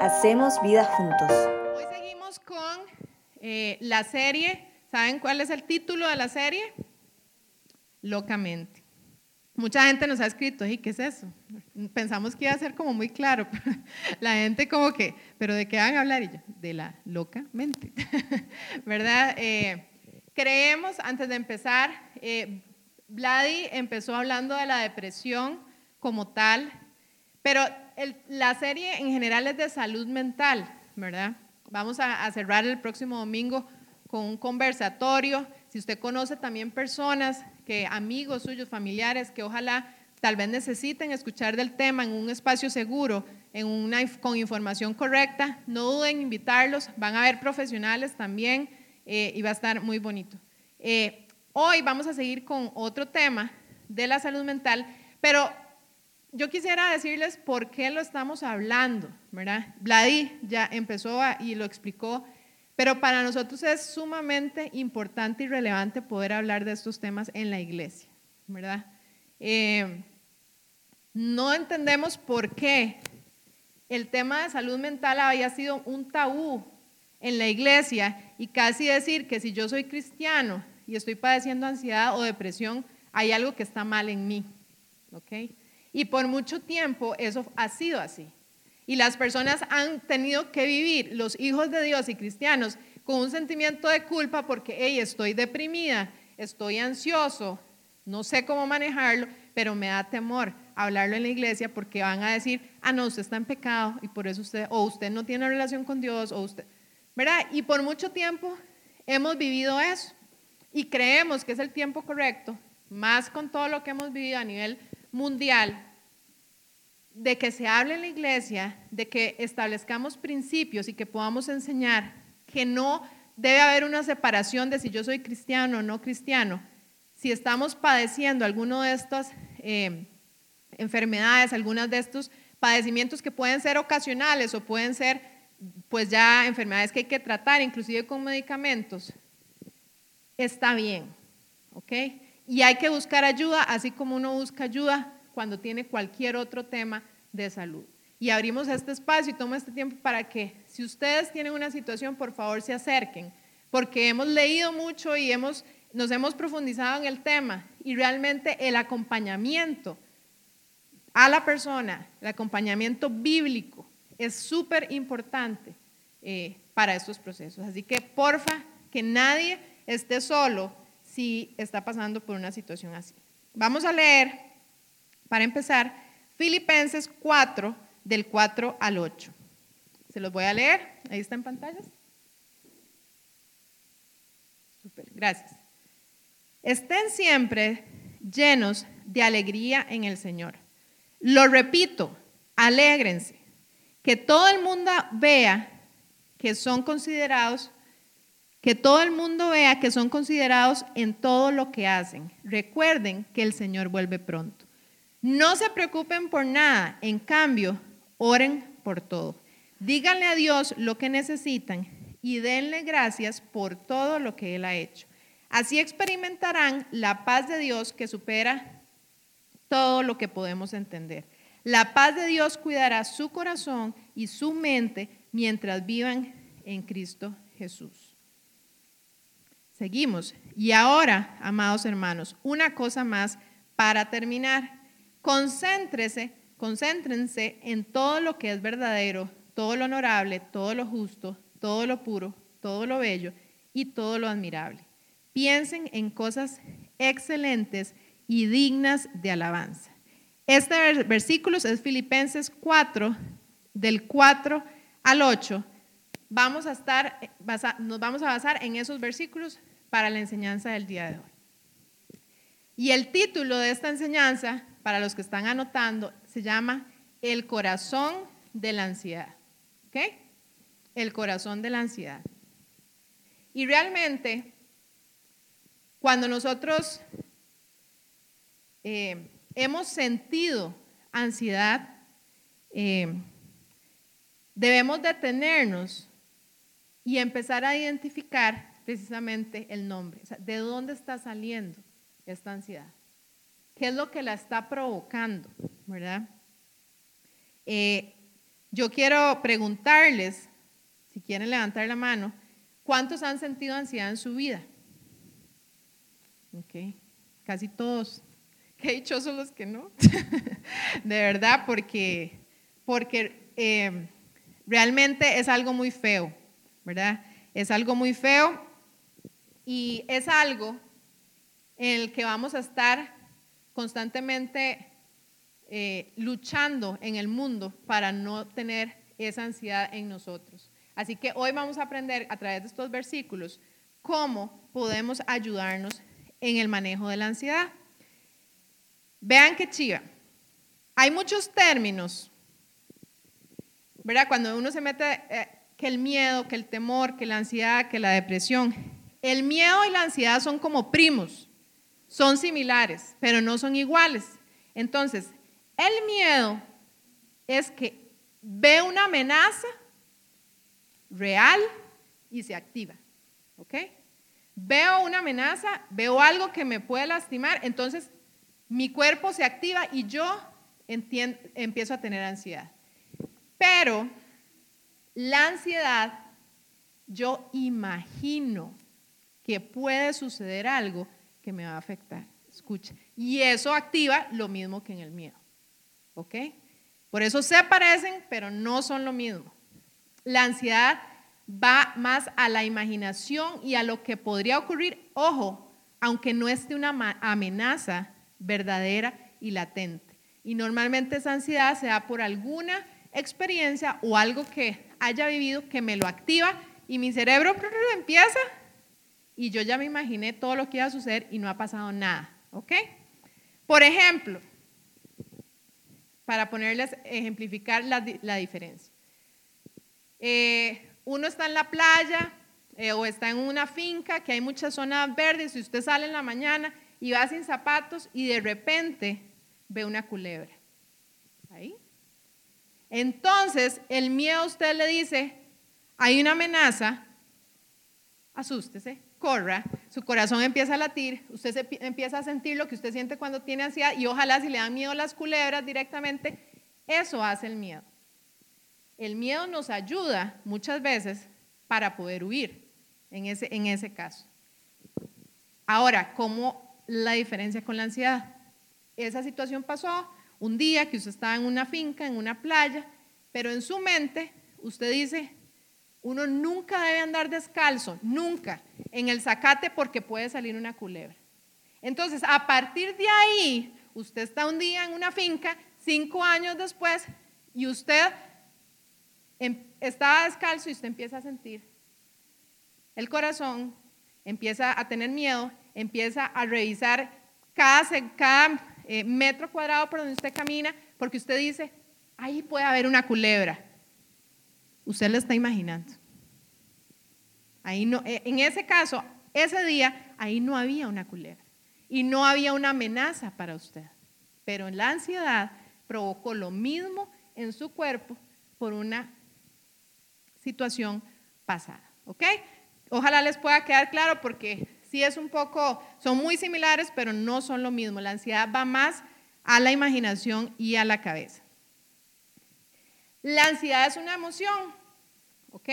Hacemos vida juntos. Hoy seguimos con eh, la serie. ¿Saben cuál es el título de la serie? Locamente. Mucha gente nos ha escrito, ¿y qué es eso? Pensamos que iba a ser como muy claro. La gente como que, ¿pero de qué van a hablar? Y yo, de la locamente. ¿Verdad? Eh, creemos, antes de empezar, eh, Vladi empezó hablando de la depresión como tal, pero la serie en general es de salud mental, ¿verdad? Vamos a, cerrar el próximo domingo con un conversatorio. Si usted conoce también personas, que amigos suyos, familiares, que ojalá tal vez necesiten escuchar del tema en un espacio seguro, en una, con información correcta, no duden en invitarlos. Van a haber profesionales también eh, y va a estar muy bonito. Eh, hoy vamos a seguir con otro tema de la salud mental, pero yo quisiera decirles por qué lo estamos hablando, ¿verdad? Vladi ya empezó y lo explicó, pero para nosotros es sumamente importante y relevante poder hablar de estos temas en la iglesia, ¿verdad? Eh, no entendemos por qué el tema de salud mental había sido un tabú en la iglesia y casi decir que si yo soy cristiano y estoy padeciendo ansiedad o depresión, hay algo que está mal en mí, ¿ok? Y por mucho tiempo eso ha sido así. Y las personas han tenido que vivir, los hijos de Dios y cristianos, con un sentimiento de culpa porque, hey, estoy deprimida, estoy ansioso, no sé cómo manejarlo, pero me da temor hablarlo en la iglesia porque van a decir, ah, no, usted está en pecado y por eso usted, o usted no tiene relación con Dios, o usted, ¿verdad? Y por mucho tiempo hemos vivido eso y creemos que es el tiempo correcto, más con todo lo que hemos vivido a nivel mundial de que se hable en la iglesia, de que establezcamos principios y que podamos enseñar que no debe haber una separación de si yo soy cristiano o no cristiano. Si estamos padeciendo alguno de estas eh, enfermedades, algunas de estos padecimientos que pueden ser ocasionales o pueden ser pues ya enfermedades que hay que tratar, inclusive con medicamentos, está bien, ¿ok? Y hay que buscar ayuda, así como uno busca ayuda cuando tiene cualquier otro tema de salud. Y abrimos este espacio y tomo este tiempo para que, si ustedes tienen una situación, por favor se acerquen, porque hemos leído mucho y hemos, nos hemos profundizado en el tema y realmente el acompañamiento a la persona, el acompañamiento bíblico, es súper importante eh, para estos procesos. Así que porfa, que nadie esté solo si está pasando por una situación así. Vamos a leer, para empezar, Filipenses 4, del 4 al 8. Se los voy a leer, ahí está en pantallas. Super, gracias. Estén siempre llenos de alegría en el Señor. Lo repito, alégrense. Que todo el mundo vea que son considerados que todo el mundo vea que son considerados en todo lo que hacen. Recuerden que el Señor vuelve pronto. No se preocupen por nada, en cambio, oren por todo. Díganle a Dios lo que necesitan y denle gracias por todo lo que Él ha hecho. Así experimentarán la paz de Dios que supera todo lo que podemos entender. La paz de Dios cuidará su corazón y su mente mientras vivan en Cristo Jesús. Seguimos. Y ahora, amados hermanos, una cosa más para terminar. Concéntrese, concéntrense en todo lo que es verdadero, todo lo honorable, todo lo justo, todo lo puro, todo lo bello y todo lo admirable. Piensen en cosas excelentes y dignas de alabanza. Este versículo es Filipenses 4, del 4 al 8. Vamos a estar, nos vamos a basar en esos versículos para la enseñanza del día de hoy. Y el título de esta enseñanza, para los que están anotando, se llama El corazón de la ansiedad. ¿Ok? El corazón de la ansiedad. Y realmente, cuando nosotros eh, hemos sentido ansiedad, eh, debemos detenernos y empezar a identificar precisamente el nombre. ¿De dónde está saliendo esta ansiedad? ¿Qué es lo que la está provocando? ¿Verdad? Eh, yo quiero preguntarles, si quieren levantar la mano, ¿cuántos han sentido ansiedad en su vida? Ok, casi todos. Qué dichosos los que no. de verdad, porque, porque eh, realmente es algo muy feo, ¿verdad? Es algo muy feo y es algo en el que vamos a estar constantemente eh, luchando en el mundo para no tener esa ansiedad en nosotros. Así que hoy vamos a aprender a través de estos versículos cómo podemos ayudarnos en el manejo de la ansiedad. Vean qué chiva. Hay muchos términos, ¿verdad? Cuando uno se mete, eh, que el miedo, que el temor, que la ansiedad, que la depresión. El miedo y la ansiedad son como primos, son similares, pero no son iguales. Entonces, el miedo es que ve una amenaza real y se activa. ¿Ok? Veo una amenaza, veo algo que me puede lastimar, entonces mi cuerpo se activa y yo empiezo a tener ansiedad. Pero la ansiedad, yo imagino que puede suceder algo que me va a afectar. Escucha. Y eso activa lo mismo que en el miedo. ¿Ok? Por eso se parecen, pero no son lo mismo. La ansiedad va más a la imaginación y a lo que podría ocurrir, ojo, aunque no esté una amenaza verdadera y latente. Y normalmente esa ansiedad se da por alguna experiencia o algo que haya vivido que me lo activa y mi cerebro empieza y yo ya me imaginé todo lo que iba a suceder y no ha pasado nada. ¿Ok? Por ejemplo, para ponerles, ejemplificar la, diferencia. Eh, uno está en la playa eh, o está en una finca que hay muchas zonas verdes y usted sale en la mañana y va sin zapatos y de repente ve una culebra. Entonces, el miedo a usted le dice, hay una amenaza, asústese, corra, su corazón empieza a latir, usted empieza a sentir lo que usted siente cuando tiene ansiedad y ojalá si le dan miedo las culebras directamente, eso hace el miedo. El miedo nos ayuda muchas veces para poder huir en ese, en ese caso. Ahora, ¿cómo la diferencia con la ansiedad? Esa situación pasó un día que usted estaba en una finca, en una playa, pero en su mente usted dice, uno nunca debe andar descalzo, nunca, en el zacate porque puede salir una culebra. Entonces, a partir de ahí, usted está un día en una finca, cinco años después, y usted em, estaba descalzo y usted empieza a sentir el corazón, empieza a tener miedo, empieza a revisar cada, cada eh, metro cuadrado por donde usted camina, porque usted dice, ahí puede haber una culebra. Usted lo está imaginando. Ahí no, eh, en ese caso, ese día, ahí no había una culebra y no había una amenaza para usted. Pero la ansiedad provocó lo mismo en su cuerpo por una situación pasada. ¿Ok? Ojalá les pueda quedar claro porque sí es un poco, son muy similares, pero no son lo mismo. La ansiedad va más a la imaginación y a la cabeza. La ansiedad es una emoción, ¿ok?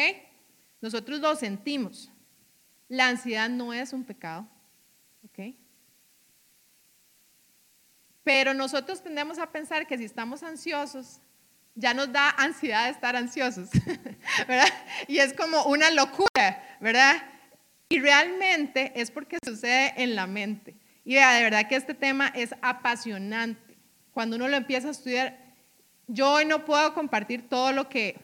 Nosotros lo sentimos. La ansiedad no es un pecado, ¿ok? Pero nosotros tendemos a pensar que si estamos ansiosos, ya nos da ansiedad estar ansiosos, ¿verdad? Y es como una locura, ¿verdad? Y realmente es porque sucede en la mente. Y de verdad que este tema es apasionante. Cuando uno lo empieza a estudiar, yo hoy no puedo compartir todo lo que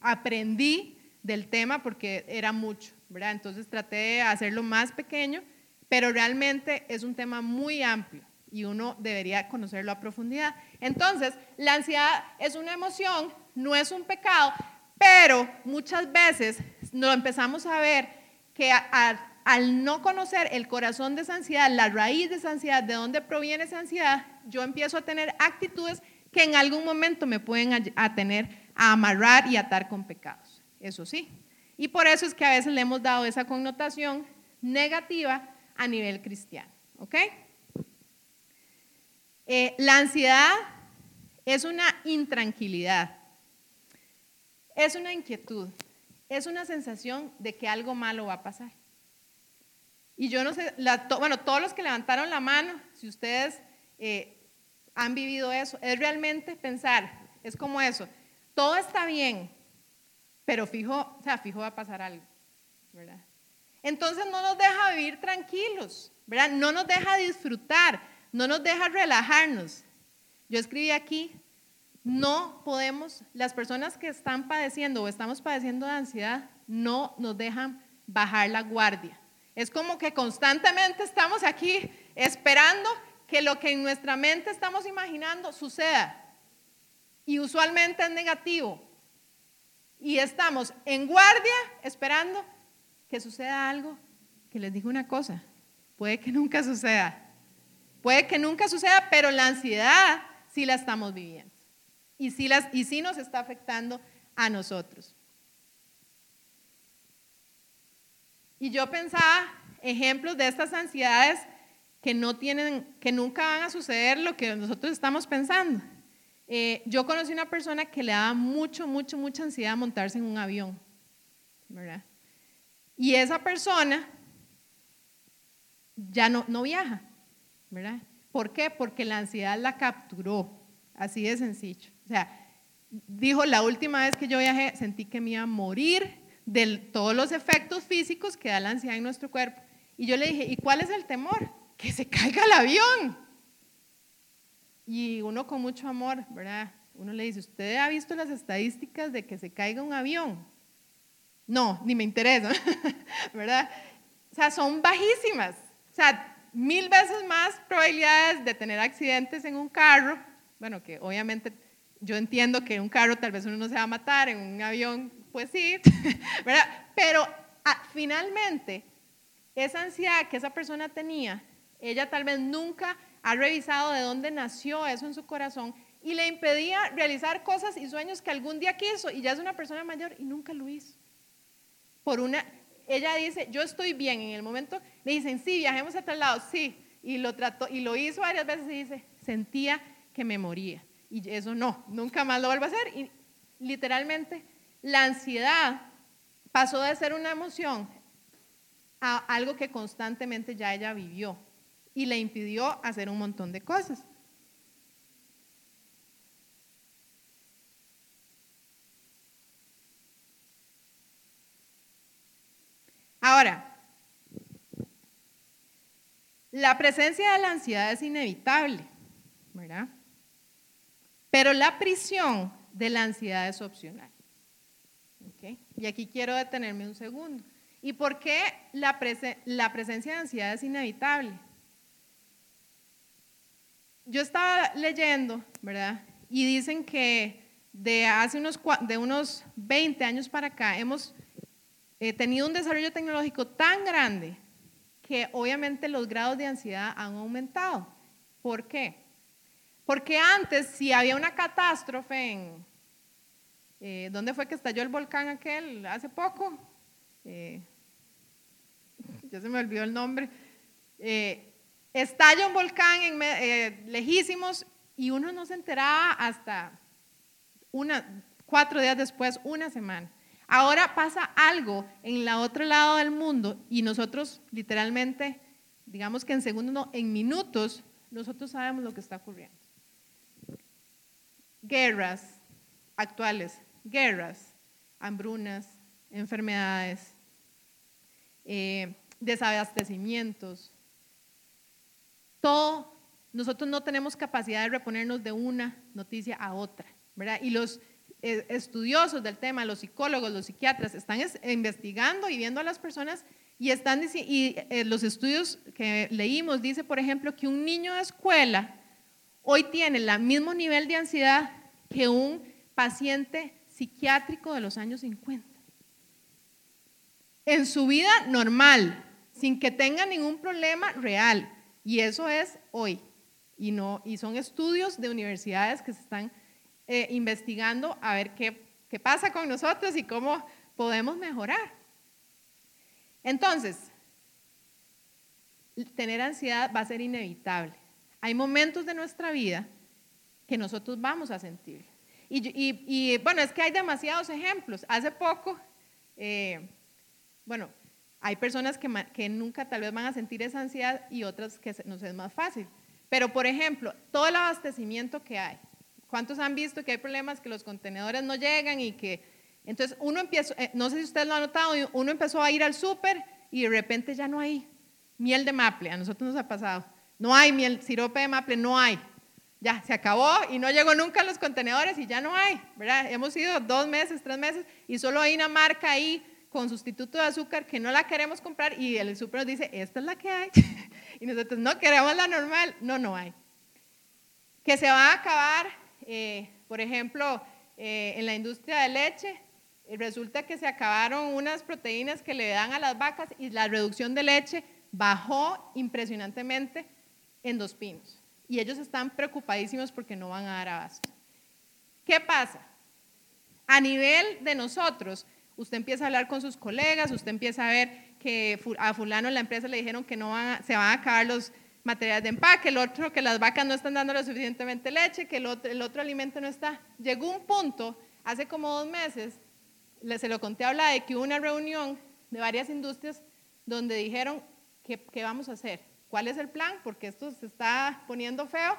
aprendí del tema porque era mucho, ¿verdad? Entonces traté de hacerlo más pequeño, pero realmente es un tema muy amplio y uno debería conocerlo a profundidad. Entonces, la ansiedad es una emoción, no es un pecado, pero muchas veces lo empezamos a ver que al no conocer el corazón de esa ansiedad, la raíz de esa ansiedad, de dónde proviene esa ansiedad, yo empiezo a tener actitudes que en algún momento me pueden a tener a amarrar y atar con pecados. Eso sí. Y por eso es que a veces le hemos dado esa connotación negativa a nivel cristiano. ¿Ok? Eh, la ansiedad es una intranquilidad. es una inquietud, es una sensación de que algo malo va a pasar. Y yo no sé, bueno, todos los que levantaron la mano, si ustedes eh, han vivido eso, es realmente pensar, es como eso, todo está bien, pero fijo, o sea, fijo va a pasar algo, ¿verdad? Entonces no nos deja vivir tranquilos, ¿verdad? No nos deja disfrutar, no nos deja relajarnos. Yo escribí aquí, no podemos, las personas que están padeciendo o estamos padeciendo de ansiedad, no nos dejan bajar la guardia. Es como que constantemente estamos aquí esperando que lo que en nuestra mente estamos imaginando suceda. Y usualmente es negativo. Y estamos en guardia esperando que suceda algo que les digo una cosa, puede que nunca suceda. Puede que nunca suceda, pero la ansiedad sí la estamos viviendo. Y sí, las, y sí nos está afectando a nosotros. Y yo pensaba ejemplos de estas ansiedades que no tienen, que nunca van a suceder lo que nosotros estamos pensando. Eh, yo conocí una persona que le daba mucho, mucho, mucha ansiedad montarse en un avión, ¿verdad? Y esa persona ya no, no viaja, ¿verdad? ¿Por qué? Porque la ansiedad la capturó, así de sencillo. O sea, dijo, la última vez que yo viajé sentí que me iba a morir de todos los efectos físicos que da la ansiedad en nuestro cuerpo. Y yo le dije, ¿y cuál es el temor? Que se caiga el avión. Y uno con mucho amor, ¿verdad? Uno le dice, ¿usted ha visto las estadísticas de que se caiga un avión? No, ni me interesa, ¿verdad? O sea, son bajísimas. O sea, mil veces más probabilidades de tener accidentes en un carro. Bueno, que obviamente yo entiendo que en un carro tal vez uno no se va a matar, en un avión, pues sí, ¿verdad? Pero ah, finalmente, esa ansiedad que esa persona tenía, ella tal vez nunca ha revisado de dónde nació eso en su corazón y le impedía realizar cosas y sueños que algún día quiso y ya es una persona mayor y nunca lo hizo. Por una, ella dice, yo estoy bien en el momento, le dicen, sí, viajemos a tal lado, sí, y lo trató y lo hizo varias veces y dice, sentía que me moría y eso no, nunca más lo vuelvo a hacer y literalmente la ansiedad pasó de ser una emoción a algo que constantemente ya ella vivió y le impidió hacer un montón de cosas. Ahora, la presencia de la ansiedad es inevitable, ¿verdad? Pero la prisión de la ansiedad es opcional. Y aquí quiero detenerme un segundo. ¿Y por qué la, la presencia de ansiedad es inevitable? yo estaba leyendo, ¿verdad? Y dicen que de hace unos, de unos 20 años para acá hemos eh, tenido un desarrollo tecnológico tan grande que obviamente los grados de ansiedad han aumentado. ¿Por qué? Porque antes, si había una catástrofe en... Eh, ¿Dónde fue que estalló el volcán aquel hace poco? Eh, ya se me olvidó el nombre. Eh, Estalla un volcán en, eh, lejísimos y uno no se enteraba hasta una, cuatro días después, una semana. Ahora pasa algo en el otro lado del mundo y nosotros literalmente, digamos que en segundos, no, en minutos, nosotros sabemos lo que está ocurriendo. Guerras actuales, guerras, hambrunas, enfermedades, eh, desabastecimientos, todo, nosotros no tenemos capacidad de reponernos de una noticia a otra, ¿verdad? Y los eh, estudiosos del tema, los psicólogos, los psiquiatras, están investigando y viendo a las personas y están y eh, los estudios que leímos dice, por ejemplo, que un niño de escuela hoy tiene el mismo nivel de ansiedad que un paciente psiquiátrico de los años 50. En su vida normal, sin que tenga ningún problema real. Y eso es hoy. Y, no, y son estudios de universidades que se están eh, investigando a ver qué, qué pasa con nosotros y cómo podemos mejorar. Entonces, tener ansiedad va a ser inevitable. Hay momentos de nuestra vida que nosotros vamos a sentir. Y, bueno, es que hay demasiados ejemplos. Hace poco, eh, bueno, hay personas que, nunca tal vez van a sentir esa ansiedad y otras que nos es más fácil. Pero, por ejemplo, todo el abastecimiento que hay. ¿Cuántos han visto que hay problemas que los contenedores no llegan y que... Entonces, uno empieza, eh, no sé si usted lo ha notado, uno empezó a ir al súper y de repente ya no hay miel de maple. A nosotros nos ha pasado. No hay miel, sirope de maple, no hay. Ya, se acabó y no llegó nunca a los contenedores y ya no hay, ¿verdad? Hemos ido dos meses, tres meses y solo hay una marca ahí con sustituto de azúcar que no la queremos comprar y el súper nos dice, esta es la que hay. y nosotros no queremos la normal. No, no hay. Que se va a acabar, eh, por ejemplo, eh, en la industria de leche, eh, resulta que se acabaron unas proteínas que le dan a las vacas y la reducción de leche bajó impresionantemente en Dos Pinos. Y ellos están preocupadísimos porque no van a dar abasto. ¿Qué pasa? A nivel de nosotros, usted empieza a hablar con sus colegas, usted empieza a ver que a fulano en la empresa le dijeron que no se van a acabar los materiales de empaque, el otro que las vacas no están dando lo suficientemente leche, que el otro, el otro alimento no está. Llegó un punto, hace como dos meses, se lo conté a hablar de que hubo una reunión de varias industrias donde dijeron, ¿qué, ¿qué vamos a hacer? ¿Cuál es el plan? Porque esto se está poniendo feo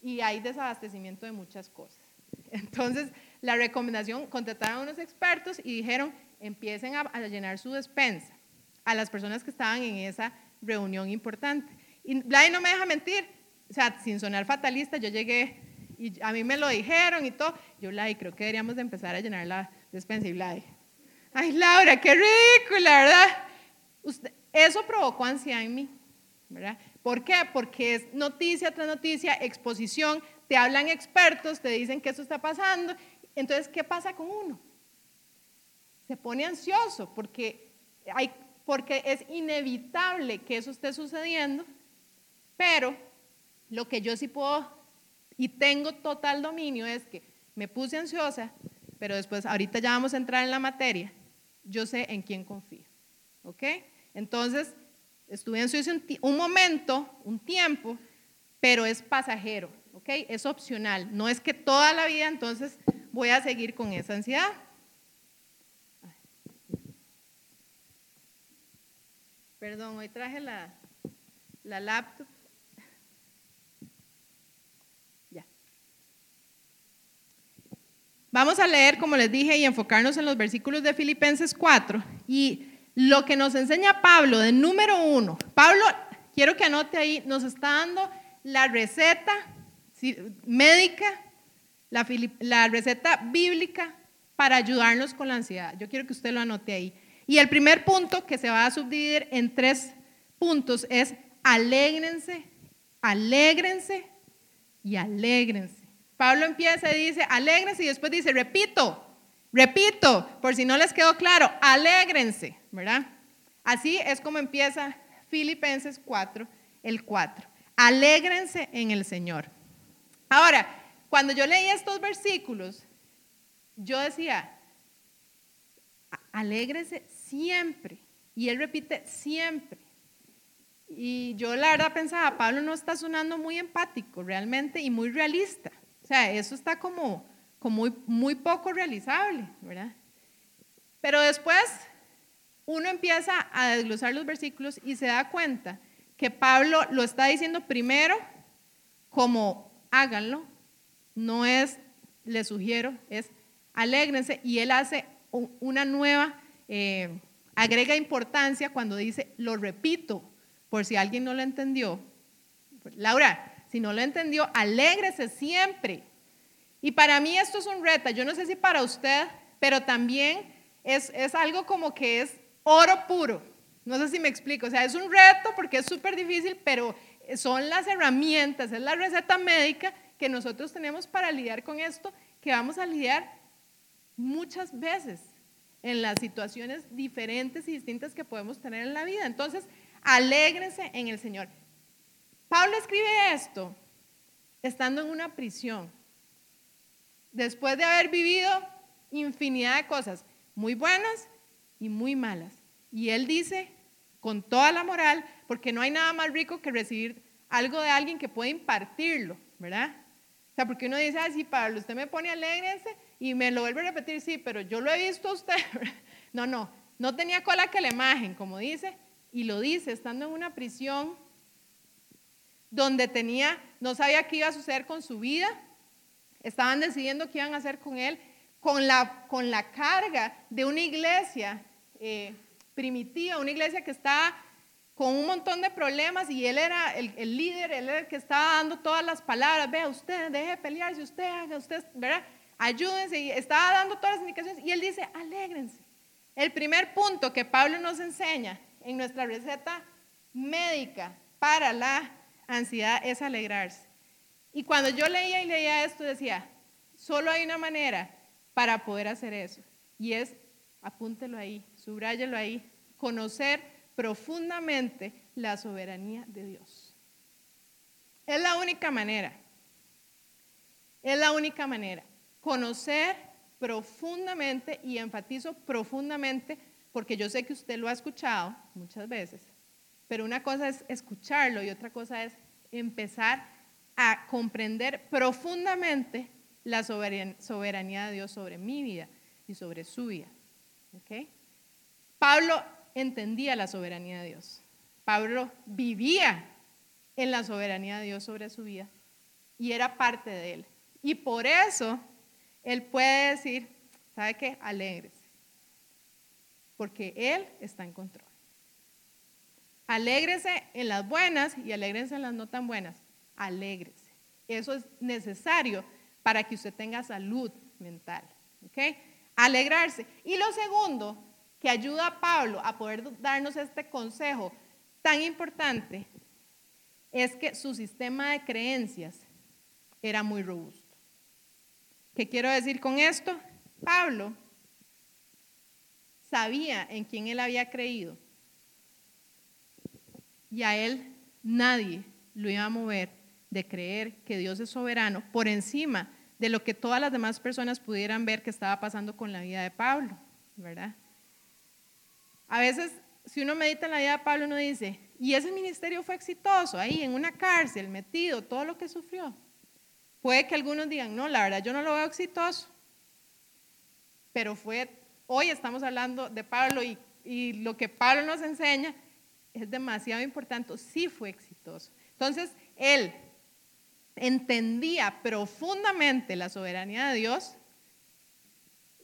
y hay desabastecimiento de muchas cosas. Entonces, la recomendación, contrataron a unos expertos y dijeron, empiecen a, llenar su despensa a las personas que estaban en esa reunión importante. Y Blay no me deja mentir, o sea, sin sonar fatalista, yo llegué y a mí me lo dijeron y todo. Yo, Blay, creo que deberíamos de empezar a llenar la despensa. Y Blay, ay, Laura, qué ridícula, ¿verdad? Eso provocó ansiedad en mí, ¿verdad? ¿Por qué? Porque es noticia tras noticia, exposición, te hablan expertos, te dicen que eso está pasando entonces, ¿qué pasa con uno? Se pone ansioso porque, hay, porque es inevitable que eso esté sucediendo, pero lo que yo sí puedo y tengo total dominio es que me puse ansiosa, pero después, ahorita ya vamos a entrar en la materia, yo sé en quién confío. ¿Ok? Entonces, estuve ansioso un, un momento, un tiempo, pero es pasajero. ¿Ok? Es opcional. No es que toda la vida entonces voy a seguir con esa ansiedad. Perdón, hoy traje la, la laptop. Ya. Vamos a leer, como les dije, y enfocarnos en los versículos de Filipenses 4. Y lo que nos enseña Pablo de número uno. Pablo, quiero que anote ahí, nos está dando la receta médica la, receta bíblica para ayudarnos con la ansiedad. Yo quiero que usted lo anote ahí. Y el primer punto que se va a subdividir en tres puntos es alégrense, alégrense y alégrense. Pablo empieza y dice, alégrense y después dice, repito, repito, por si no les quedó claro, alégrense, ¿verdad? Así es como empieza Filipenses 4, el 4. Alégrense en el Señor. Ahora, cuando yo leí estos versículos, yo decía, alégrese siempre. Y él repite siempre. Y yo la verdad pensaba, Pablo no está sonando muy empático realmente y muy realista. O sea, eso está como, como muy, poco realizable, ¿verdad? Pero después uno empieza a desglosar los versículos y se da cuenta que Pablo lo está diciendo primero como háganlo, no es, le sugiero, es alégrense y él hace una nueva, eh, agrega importancia cuando dice, lo repito, por si alguien no lo entendió. Laura, si no lo entendió, alégrese siempre. Y para mí esto es un reto, yo no sé si para usted, pero también es, es algo como que es oro puro. No sé si me explico, o sea, es un reto porque es súper difícil, pero son las herramientas, es la receta médica que nosotros tenemos para lidiar con esto, que vamos a lidiar muchas veces en las situaciones diferentes y distintas que podemos tener en la vida. Entonces, alégrense en el Señor. Pablo escribe esto estando en una prisión, después de haber vivido infinidad de cosas, muy buenas y muy malas. Y él dice, con toda la moral, porque no hay nada más rico que recibir algo de alguien que puede impartirlo, ¿verdad? O sea, porque uno dice, ah, sí, Pablo, usted me pone alegrense y me lo vuelve a repetir, sí, pero yo lo he visto a usted. no, no, no tenía cola que la imagen, como dice, y lo dice, estando en una prisión donde tenía, no sabía qué iba a suceder con su vida, estaban decidiendo qué iban a hacer con él, con la, con la carga de una iglesia eh, primitiva, una iglesia que estaba con un montón de problemas y él era el, el, líder, él era el que estaba dando todas las palabras, vea usted, deje de pelearse, usted haga, usted, ¿verdad? Ayúdense, y estaba dando todas las indicaciones y él dice, alégrense. El primer punto que Pablo nos enseña en nuestra receta médica para la ansiedad es alegrarse. Y cuando yo leía y leía esto decía, solo hay una manera para poder hacer eso y es, apúntelo ahí, subráyelo ahí, conocer profundamente la soberanía de Dios. Es la única manera. Es la única manera. Conocer profundamente, y enfatizo profundamente, porque yo sé que usted lo ha escuchado muchas veces, pero una cosa es escucharlo y otra cosa es empezar a comprender profundamente la soberanía de Dios sobre mi vida y sobre su vida. Pablo entendía la soberanía de Dios. Pablo vivía en la soberanía de Dios sobre su vida y era parte de él. Y por eso él puede decir, ¿sabe qué? Alégrese. Porque él está en control. Alégrese en las buenas y alégrese en las no tan buenas. Alégrese. Eso es necesario para que usted tenga salud mental. ¿Ok? Alegrarse. Y lo segundo que ayuda a Pablo a poder darnos este consejo tan importante es que su sistema de creencias era muy robusto. ¿Qué quiero decir con esto? Pablo sabía en quién él había creído y a él nadie lo iba a mover de creer que Dios es soberano por encima de lo que todas las demás personas pudieran ver que estaba pasando con la vida de Pablo, ¿verdad? A veces, si uno medita en la vida de Pablo, uno dice, y ese ministerio fue exitoso, ahí en una cárcel, metido, todo lo que sufrió. Puede que algunos digan, no, la verdad yo no lo veo exitoso. Pero fue, hoy estamos hablando de Pablo y, y lo que Pablo nos enseña es demasiado importante, sí fue exitoso. Entonces, él entendía profundamente la soberanía de Dios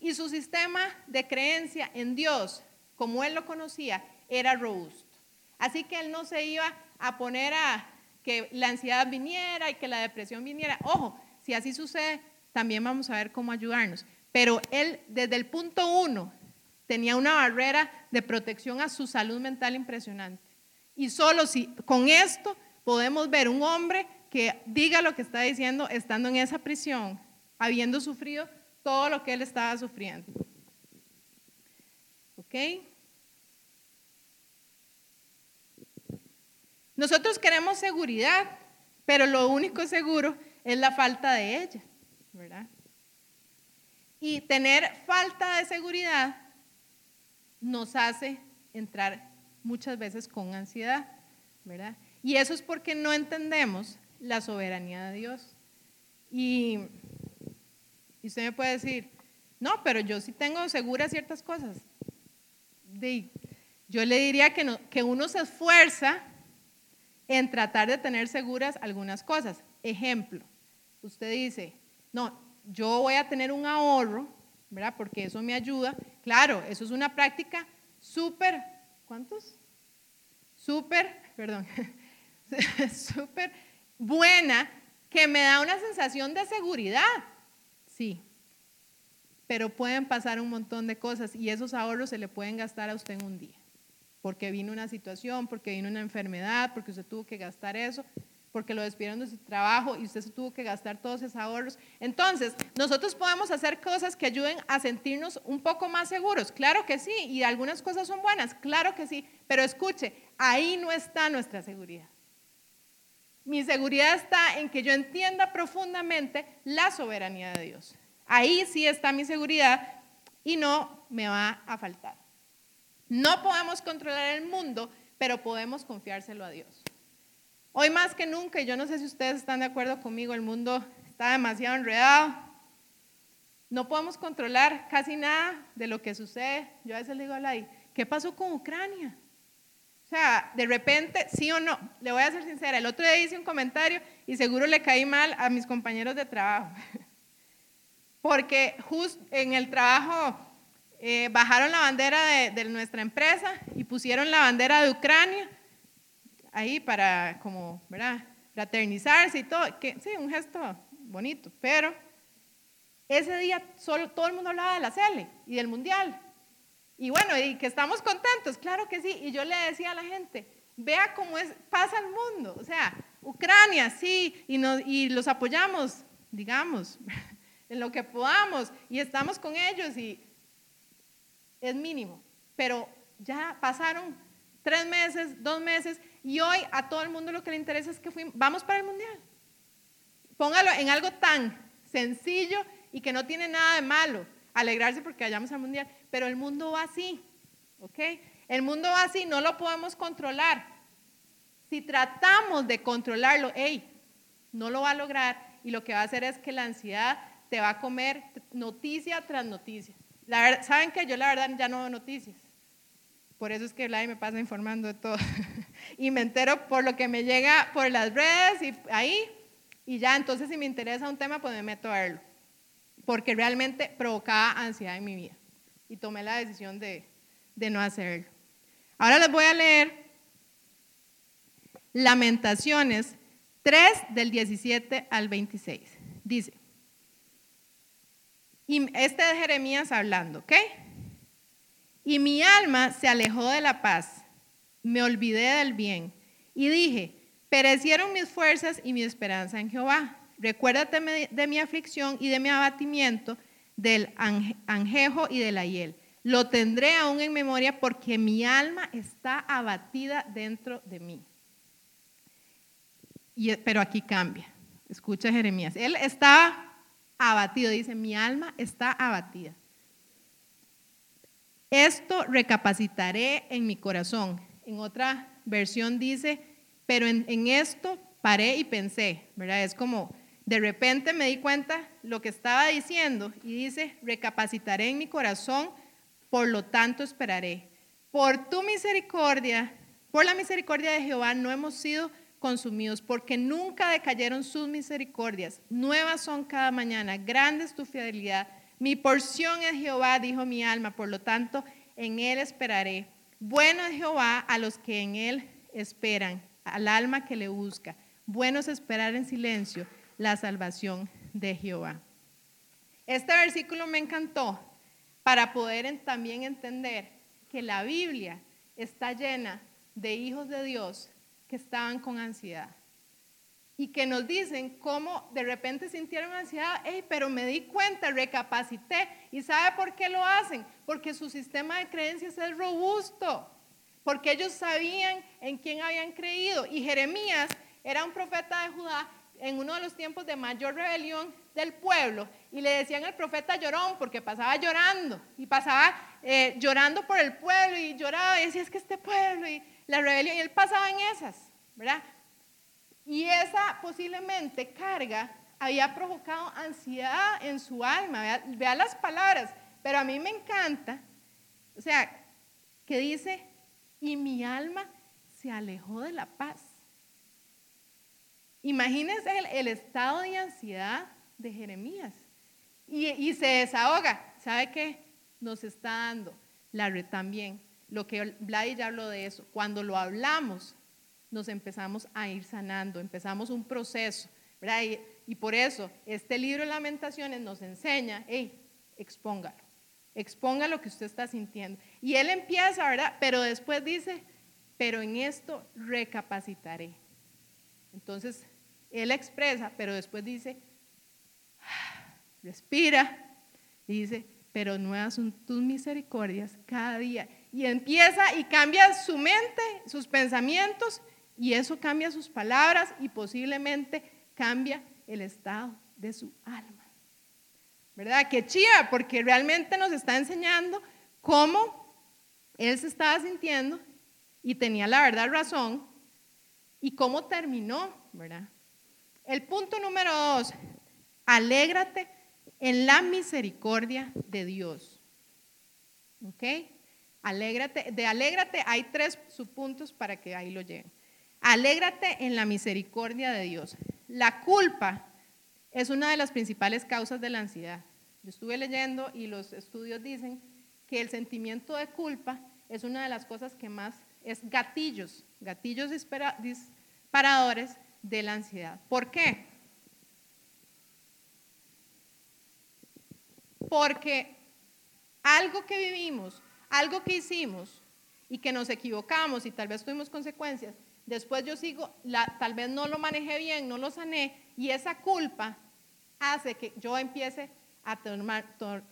y su sistema de creencia en Dios como él lo conocía, era robusto. Así que él no se iba a poner a que la ansiedad viniera y que la depresión viniera. Ojo, si así sucede, también vamos a ver cómo ayudarnos. Pero él, desde el punto uno, tenía una barrera de protección a su salud mental impresionante. Y solo si con esto podemos ver un hombre que diga lo que está diciendo estando en esa prisión, habiendo sufrido todo lo que él estaba sufriendo. ¿Ok? Nosotros queremos seguridad, pero lo único seguro es la falta de ella, ¿verdad? Y tener falta de seguridad nos hace entrar muchas veces con ansiedad, ¿verdad? Y eso es porque no entendemos la soberanía de Dios. Y, usted me puede decir, no, pero yo sí tengo seguras ciertas cosas. yo le diría que, no, que uno se esfuerza en tratar de tener seguras algunas cosas. Ejemplo, usted dice, no, yo voy a tener un ahorro, ¿verdad? Porque eso me ayuda. Claro, eso es una práctica súper, ¿cuántos? Súper, perdón, súper buena que me da una sensación de seguridad. Sí, pero pueden pasar un montón de cosas y esos ahorros se le pueden gastar a usted en un día porque vino una situación, porque vino una enfermedad, porque usted tuvo que gastar eso, porque lo despidieron de su trabajo y usted se tuvo que gastar todos esos ahorros. Entonces, nosotros podemos hacer cosas que ayuden a sentirnos un poco más seguros. Claro que sí, y algunas cosas son buenas, claro que sí, pero escuche, ahí no está nuestra seguridad. Mi seguridad está en que yo entienda profundamente la soberanía de Dios. Ahí sí está mi seguridad y no me va a faltar. No podemos controlar el mundo, pero podemos confiárselo a Dios. Hoy más que nunca, y yo no sé si ustedes están de acuerdo conmigo, el mundo está demasiado enredado. No podemos controlar casi nada de lo que sucede. Yo a veces le digo a Lai, ¿qué pasó con Ucrania? O sea, de repente, sí o no, le voy a ser sincera, el otro día hice un comentario y seguro le caí mal a mis compañeros de trabajo. Porque justo en el trabajo eh, bajaron la bandera de, nuestra empresa y pusieron la bandera de Ucrania ahí para como, ¿verdad? Fraternizarse y todo, que sí, un gesto bonito, pero ese día solo todo el mundo hablaba de la CELE y del Mundial. Y bueno, y que estamos contentos, claro que sí. Y yo le decía a la gente, vea cómo es, pasa el mundo. O sea, Ucrania, sí, y, y los apoyamos, digamos, en lo que podamos, y estamos con ellos, y es mínimo. Pero ya pasaron tres meses, dos meses, y hoy a todo el mundo lo que le interesa es que fuimos, vamos para el Mundial. Póngalo en algo tan sencillo y que no tiene nada de malo, alegrarse porque vayamos al Mundial pero el mundo va así, ¿ok? El mundo va así, no lo podemos controlar. Si tratamos de controlarlo, hey, no lo va a lograr y lo que va a hacer es que la ansiedad te va a comer noticia tras noticia. La Saben que yo la verdad ya no veo noticias. Por eso es que Vlad me pasa informando de todo. y me entero por lo que me llega por las redes y ahí. Y ya, entonces si me interesa un tema, pues me meto a verlo. Porque realmente provocaba ansiedad en mi vida y tomé la decisión de, no hacerlo. Ahora les voy a leer Lamentaciones 3 del 17 al 26. Dice, y este es Jeremías hablando, ¿ok? Y mi alma se alejó de la paz, me olvidé del bien y dije, perecieron mis fuerzas y mi esperanza en Jehová. Recuérdate de mi aflicción y de mi abatimiento del anjejo y de la hiel. Lo tendré aún en memoria porque mi alma está abatida dentro de mí. Y, pero aquí cambia. Escucha Jeremías. Él está abatido, dice, mi alma está abatida. Esto recapacitaré en mi corazón. En otra versión dice, pero en, en esto paré y pensé, ¿verdad? Es como de repente me di cuenta lo que estaba diciendo y dice, recapacitaré en mi corazón, por lo tanto esperaré. Por tu misericordia, por la misericordia de Jehová no hemos sido consumidos, porque nunca decayeron sus misericordias. Nuevas son cada mañana, grande es tu fidelidad. Mi porción es Jehová, dijo mi alma, por lo tanto en él esperaré. Bueno es Jehová a los que en él esperan, al alma que le busca. Bueno es esperar en silencio la salvación de Jehová. Este versículo me encantó para poder también entender que la Biblia está llena de hijos de Dios que estaban con ansiedad y que nos dicen cómo de repente sintieron ansiedad, hey, pero me di cuenta, recapacité. ¿Y sabe por qué lo hacen? Porque su sistema de creencias es robusto, porque ellos sabían en quién habían creído. Y Jeremías era un profeta de Judá en uno de los tiempos de mayor rebelión del pueblo y le decían al profeta llorón porque pasaba llorando y pasaba eh, llorando por el pueblo y lloraba y decía es que este pueblo y la rebelión y él pasaba en esas, ¿verdad? Y esa posiblemente carga había provocado ansiedad en su alma, vea, vea las palabras, pero a mí me encanta, o sea, que dice, y mi alma se alejó de la paz. Imagínense el, estado de ansiedad de Jeremías. Y, se desahoga. ¿Sabe qué? Nos está dando la red también. Lo que Vlad ya habló de eso. Cuando lo hablamos, nos empezamos a ir sanando, empezamos un proceso. Y, y, por eso este libro de lamentaciones nos enseña, hey, expóngalo, exponga lo que usted está sintiendo. Y él empieza, ¿verdad? Pero después dice, pero en esto recapacitaré. Entonces, él expresa, pero después dice, respira, y dice, pero nuevas son tus misericordias cada día. Y empieza y cambia su mente, sus pensamientos, y eso cambia sus palabras y posiblemente cambia el estado de su alma. ¿Verdad? Que chiva, porque realmente nos está enseñando cómo él se estaba sintiendo y tenía la verdad razón y cómo terminó, ¿verdad? El punto número dos, alégrate en la misericordia de Dios. ¿Ok? Alégrate, de alégrate hay tres subpuntos para que ahí lo lleguen. Alégrate en la misericordia de Dios. La culpa es una de las principales causas de la ansiedad. Yo estuve leyendo y los estudios dicen que el sentimiento de culpa es una de las cosas que más es gatillos, gatillos disparadores de la ansiedad. ¿Por qué? Porque algo que vivimos, algo que hicimos y que nos equivocamos y tal vez tuvimos consecuencias, después yo sigo, tal vez no lo manejé bien, no lo sané y esa culpa hace que yo empiece a,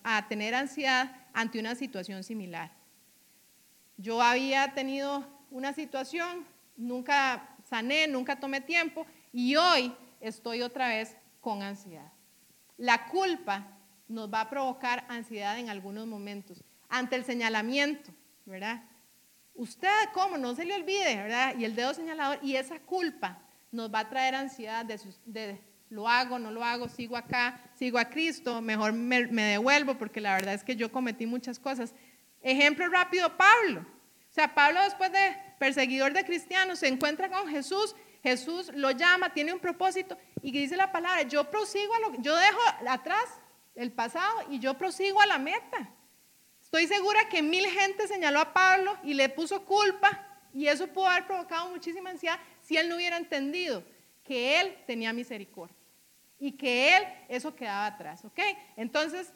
a tener ansiedad ante una situación similar. Yo había tenido una situación, nunca sané, nunca tomé tiempo y hoy estoy otra vez con ansiedad. La culpa nos va a provocar ansiedad en algunos momentos. Ante el señalamiento, ¿verdad? Usted, ¿cómo? No se le olvide, ¿verdad? Y el dedo señalador y esa culpa nos va a traer ansiedad de, lo hago, no lo hago, sigo acá, sigo a Cristo, mejor me, me devuelvo porque la verdad es que yo cometí muchas cosas. Ejemplo rápido, Pablo. Sea, Pablo después de perseguidor de cristianos se encuentra con Jesús, Jesús lo llama, tiene un propósito y dice la palabra, yo prosigo a lo yo dejo atrás el pasado y yo prosigo a la meta. Estoy segura que mil gente señaló a Pablo y le puso culpa y eso pudo haber provocado muchísima ansiedad si él no hubiera entendido que él tenía misericordia y que él eso quedaba atrás, ¿ok? Entonces,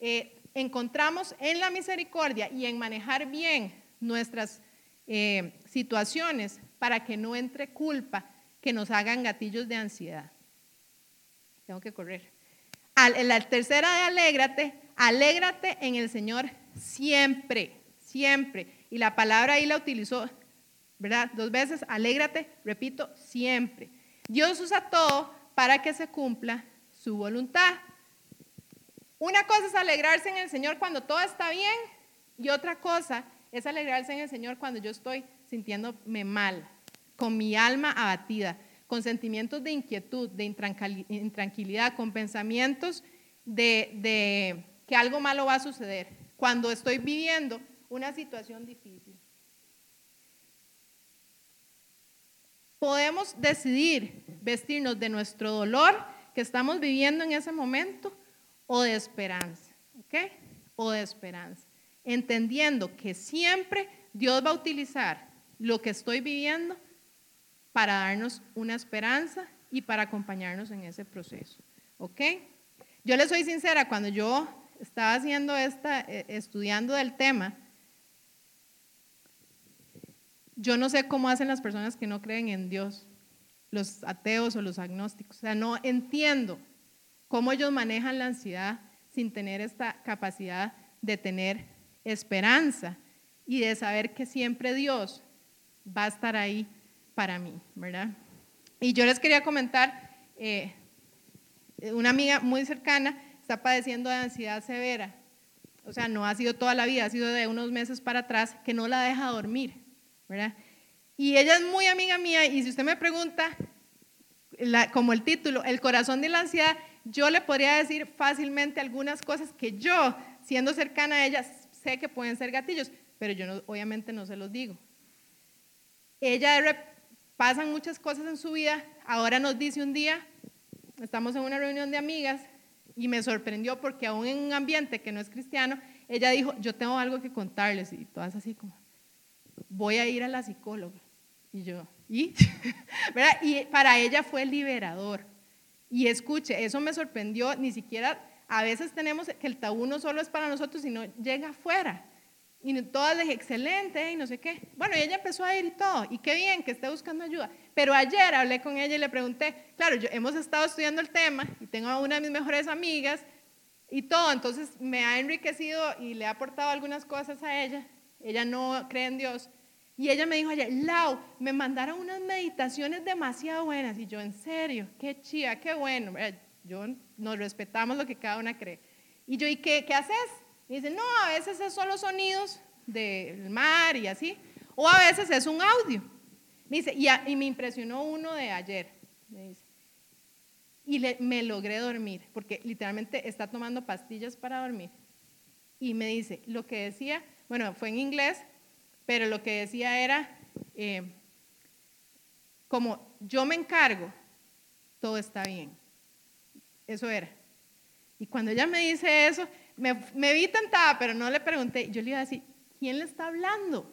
eh, encontramos en la misericordia y en manejar bien nuestras eh, situaciones para que no entre culpa que nos hagan gatillos de ansiedad. Tengo que correr la tercera de alégrate, alégrate en el Señor siempre, siempre. Y la palabra ahí la utilizó, ¿verdad? Dos veces, alégrate, repito, siempre. Dios usa todo para que se cumpla su voluntad. Una cosa es alegrarse en el Señor cuando todo está bien y otra cosa es alegrarse en el Señor cuando yo estoy sintiéndome mal, con mi alma abatida con sentimientos de inquietud, de intranquilidad, con pensamientos de, que algo malo va a suceder cuando estoy viviendo una situación difícil. Podemos decidir vestirnos de nuestro dolor que estamos viviendo en ese momento o de esperanza, ¿ok? O de esperanza, entendiendo que siempre Dios va a utilizar lo que estoy viviendo para darnos una esperanza y para acompañarnos en ese proceso. ¿Ok? Yo le soy sincera, cuando yo estaba haciendo esta, eh, estudiando del tema, yo no sé cómo hacen las personas que no creen en Dios, los ateos o los agnósticos. O sea, no entiendo cómo ellos manejan la ansiedad sin tener esta capacidad de tener esperanza y de saber que siempre Dios va a estar ahí para mí, ¿verdad? Y yo les quería comentar, eh, una amiga muy cercana está padeciendo de ansiedad severa, o sea, no ha sido toda la vida, ha sido de unos meses para atrás, que no la deja dormir, ¿verdad? Y ella es muy amiga mía y si usted me pregunta, como el título, el corazón de la ansiedad, yo le podría decir fácilmente algunas cosas que yo, siendo cercana a ella, sé que pueden ser gatillos, pero yo obviamente no se los digo. Ella pasan muchas cosas en su vida. Ahora nos dice un día, estamos en una reunión de amigas y me sorprendió porque aún en un ambiente que no es cristiano, ella dijo, yo tengo algo que contarles y todas así como, voy a ir a la psicóloga. Y yo, ¿y? Y para ella fue liberador. Y escuche, eso me sorprendió, ni siquiera, a veces tenemos que el tabú no solo es para nosotros, sino llega afuera. Y todas dije, excelente, y no sé qué. Bueno, y ella empezó a ir y todo, y qué bien que esté buscando ayuda. Pero ayer hablé con ella y le pregunté, claro, yo, hemos estado estudiando el tema y tengo a una de mis mejores amigas y todo, entonces me ha enriquecido y le ha aportado algunas cosas a ella. Ella no cree en Dios. Y ella me dijo ayer, Lau, me mandaron unas meditaciones demasiado buenas. Y yo, en serio, qué chía, qué bueno. Yo, nos respetamos lo que cada una cree. Y yo, ¿y qué, qué haces? Y dice, no, a veces es solo sonidos del mar y así, o a veces es un audio. dice, y, me impresionó uno de ayer. y me logré dormir, porque literalmente está tomando pastillas para dormir. Y me dice, lo que decía, bueno, fue en inglés, pero lo que decía era, eh, como yo me encargo, todo está bien. Eso era. Y cuando ella me dice eso, me, vi tentada, pero no le pregunté. Yo le iba a decir, ¿quién le está hablando?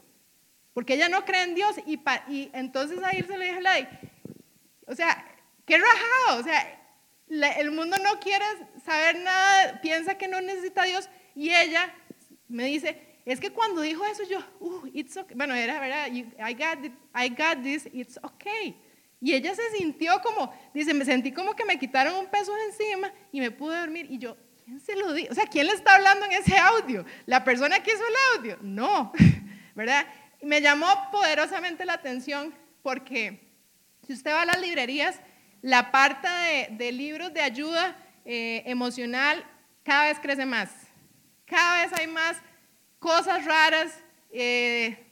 Porque ella no cree en Dios. Y, y entonces ahí se lo dije la o sea, qué rajado. O sea, el mundo no quiere saber nada, piensa que no necesita Dios. Y ella me dice, es que cuando dijo eso yo, uh, it's okay. Bueno, era verdad, I, got I got this, it's okay. Y ella se sintió como, dice, me sentí como que me quitaron un peso encima y me pude dormir. Y yo, ¿quién se lo dijo? O sea, ¿quién le está hablando en ese audio? ¿La persona que hizo el audio? No, ¿verdad? Y me llamó poderosamente la atención porque si usted va a las librerías, la parte de, libros de ayuda eh, emocional cada vez crece más. Cada vez hay más cosas raras, eh,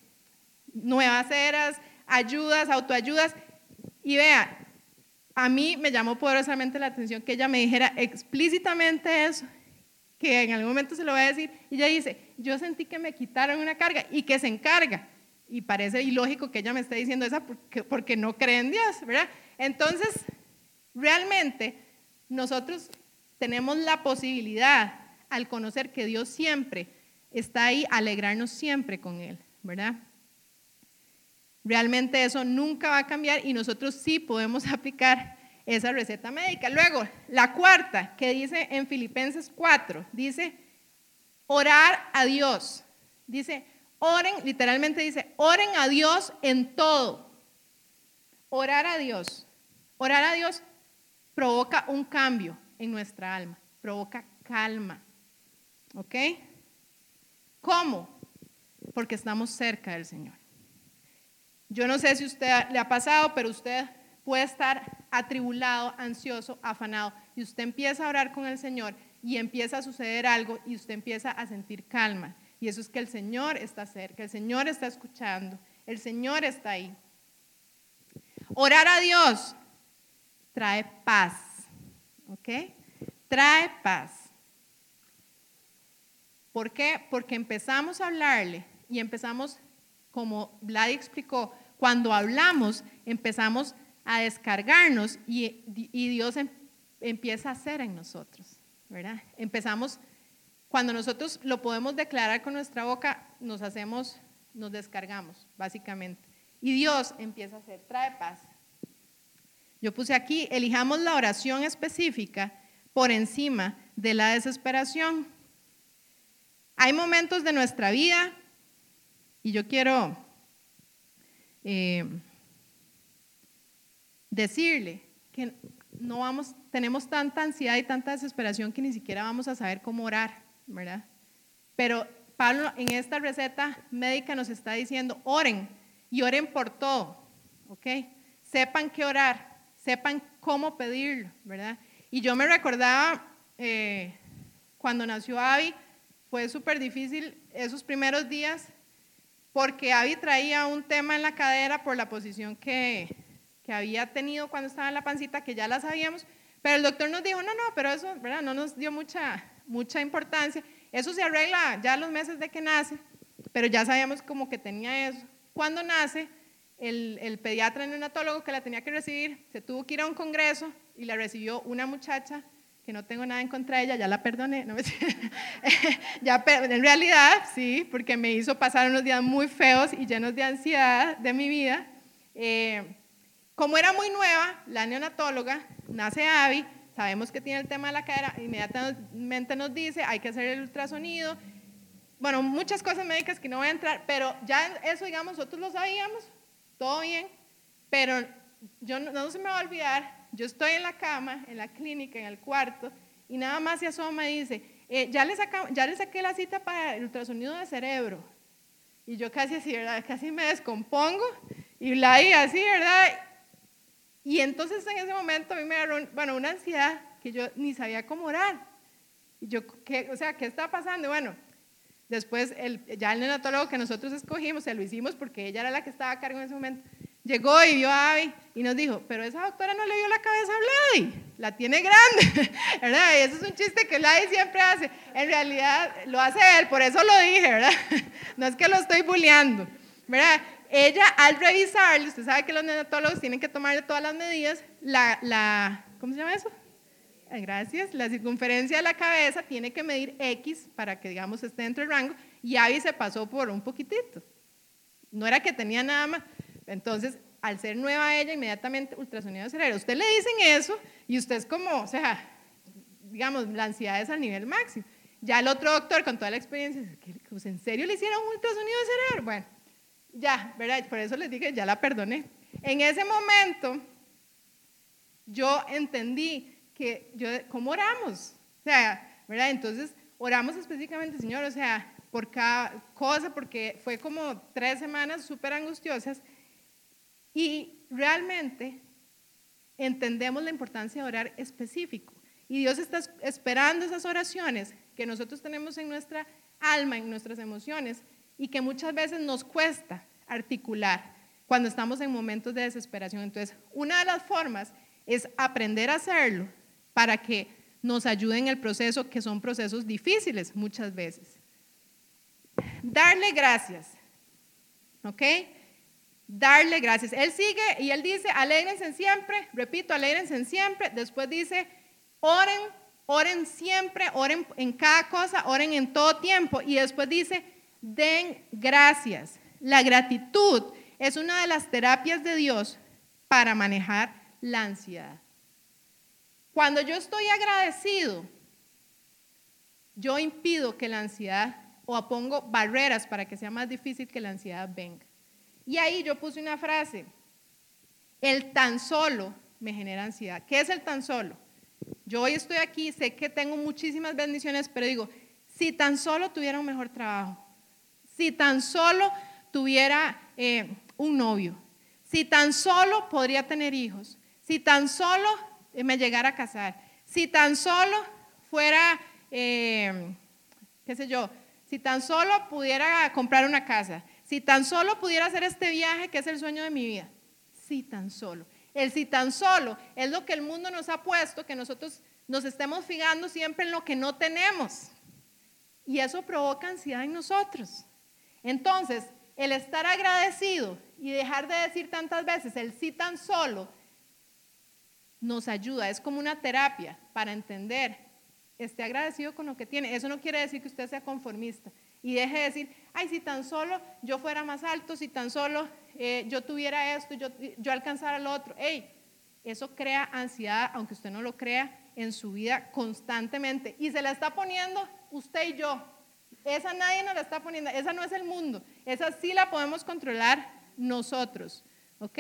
nuevas eras, ayudas, autoayudas. Y vea, a mí me llamó poderosamente la atención que ella me dijera explícitamente eso, que en algún momento se lo voy a decir. Y ella dice, yo sentí que me quitaron una carga y que se encarga. Y parece ilógico que ella me esté diciendo eso porque, porque no cree en Dios, ¿verdad? Entonces, realmente nosotros tenemos la posibilidad al conocer que Dios siempre está ahí, alegrarnos siempre con Él, ¿verdad? Realmente eso nunca va a cambiar y nosotros sí podemos aplicar esa receta médica. Luego, la cuarta, que dice en Filipenses 4, dice orar a Dios. Dice, oren, literalmente dice, oren a Dios en todo. Orar a Dios. Orar a Dios provoca un cambio en nuestra alma, provoca calma. ¿Ok? ¿Cómo? Porque estamos cerca del Señor. Yo no sé si usted le ha pasado, pero usted puede estar atribulado, ansioso, afanado, y usted empieza a orar con el Señor y empieza a suceder algo y usted empieza a sentir calma. Y eso es que el Señor está cerca, el Señor está escuchando, el Señor está ahí. Orar a Dios trae paz, ¿ok? Trae paz. ¿Por qué? Porque empezamos a hablarle y empezamos, como Vlad explicó, cuando hablamos empezamos a descargarnos y, Dios em, empieza a hacer en nosotros, ¿verdad? Empezamos, cuando nosotros lo podemos declarar con nuestra boca, nos hacemos, nos descargamos, básicamente. Y Dios empieza a hacer, trae paz. Yo puse aquí, elijamos la oración específica por encima de la desesperación. Hay momentos de nuestra vida, y yo quiero eh, decirle que no vamos, tenemos tanta ansiedad y tanta desesperación que ni siquiera vamos a saber cómo orar, ¿verdad? Pero Pablo en esta receta médica nos está diciendo, oren y oren por todo, ¿ok? Sepan qué orar, sepan cómo pedirlo, ¿verdad? Y yo me recordaba eh, cuando nació Abby, fue súper difícil esos primeros días porque Abby traía un tema en la cadera por la posición que, que había tenido cuando estaba en la pancita, que ya la sabíamos, pero el doctor nos dijo, no, no, pero eso ¿verdad? no nos dio mucha, mucha importancia. Eso se arregla ya los meses de que nace, pero ya sabíamos como que tenía eso. Cuando nace, el, el pediatra neonatólogo que la tenía que recibir se tuvo que ir a un congreso y la recibió una muchacha que no tengo nada en contra de ella, ya la perdoné. No ya, en realidad, sí, porque me hizo pasar unos días muy feos y llenos de ansiedad de mi vida. Eh, como era muy nueva, la neonatóloga, nace Abby, sabemos que tiene el tema de la cadera, inmediatamente nos dice, hay que hacer el ultrasonido. Bueno, muchas cosas médicas que no voy a entrar, pero ya eso, digamos, nosotros lo sabíamos, todo bien, pero yo no, no se me va a olvidar yo estoy en la cama, en la clínica, en el cuarto, y nada más se asoma y dice, eh, ya, le saqué la cita para el ultrasonido de cerebro. Y yo casi así, ¿verdad? Casi me descompongo y la así, ¿verdad? Y entonces en ese momento a mí me agarró, bueno, una ansiedad que yo ni sabía cómo orar. Y yo, ¿qué, o sea, ¿qué está pasando? Bueno, después el, ya el neonatólogo que nosotros escogimos, se lo hicimos porque ella era la que estaba a cargo en ese momento llegó y vio a Abby y nos dijo, pero esa doctora no le vio la cabeza a Vladi, la tiene grande, ¿verdad? Y eso es un chiste que Vladi siempre hace. En realidad lo hace él, por eso lo dije, ¿verdad? No es que lo estoy bulleando, ¿verdad? Ella al revisarle, usted sabe que los neonatólogos tienen que tomarle todas las medidas, la, la ¿cómo se llama eso? Gracias. La circunferencia de la cabeza tiene que medir X para que, digamos, esté dentro del rango. Y Abby se pasó por un poquitito. No era que tenía nada más. Entonces, al ser nueva ella, inmediatamente ultrasonido de cerebro. Usted le dicen eso y usted es como, o sea, digamos, la ansiedad es al nivel máximo. Ya el otro doctor, con toda la experiencia, pues, ¿en serio le hicieron ultrasonido de cerebro? Bueno, ya, ¿verdad? Por eso les dije, ya la perdoné. En ese momento, yo entendí que yo, ¿cómo oramos? O sea, ¿verdad? Entonces, oramos específicamente, Señor, o sea, por cada cosa, porque fue como tres semanas súper angustiosas y realmente entendemos la importancia de orar específico. Y Dios está esperando esas oraciones que nosotros tenemos en nuestra alma, en nuestras emociones, y que muchas veces nos cuesta articular cuando estamos en momentos de desesperación. Entonces, una de las formas es aprender a hacerlo para que nos ayuden en el proceso, que son procesos difíciles muchas veces. Darle gracias. ¿Ok? Darle gracias. Él sigue y él dice, alégrense siempre, repito, alégrense siempre. Después dice, oren, oren siempre, oren en cada cosa, oren en todo tiempo. Y después dice, den gracias. La gratitud es una de las terapias de Dios para manejar la ansiedad. Cuando yo estoy agradecido, yo impido que la ansiedad o pongo barreras para que sea más difícil que la ansiedad venga. Y ahí yo puse una frase, el tan solo me genera ansiedad. ¿Qué es el tan solo? Yo hoy estoy aquí, sé que tengo muchísimas bendiciones, pero digo, si tan solo tuviera un mejor trabajo, si tan solo tuviera eh, un novio, si tan solo podría tener hijos, si tan solo me llegara a casar, si tan solo fuera, eh, qué sé yo, si tan solo pudiera comprar una casa, si tan solo pudiera hacer este viaje que es el sueño de mi vida, si tan solo. El si tan solo es lo que el mundo nos ha puesto, que nosotros nos estemos fijando siempre en lo que no tenemos. Y eso provoca ansiedad en nosotros. Entonces, el estar agradecido y dejar de decir tantas veces el sí tan solo nos ayuda, es como una terapia para entender, esté agradecido con lo que tiene. Eso no quiere decir que usted sea conformista y deje de decir, ay, si tan solo yo fuera más alto, si tan solo eh, yo tuviera esto, yo, yo alcanzara lo otro. Hey, eso crea ansiedad, aunque usted no lo crea, en su vida constantemente. Y se la está poniendo usted y yo. Esa nadie nos la está poniendo, esa no es el mundo. Esa sí la podemos controlar nosotros. ¿Ok?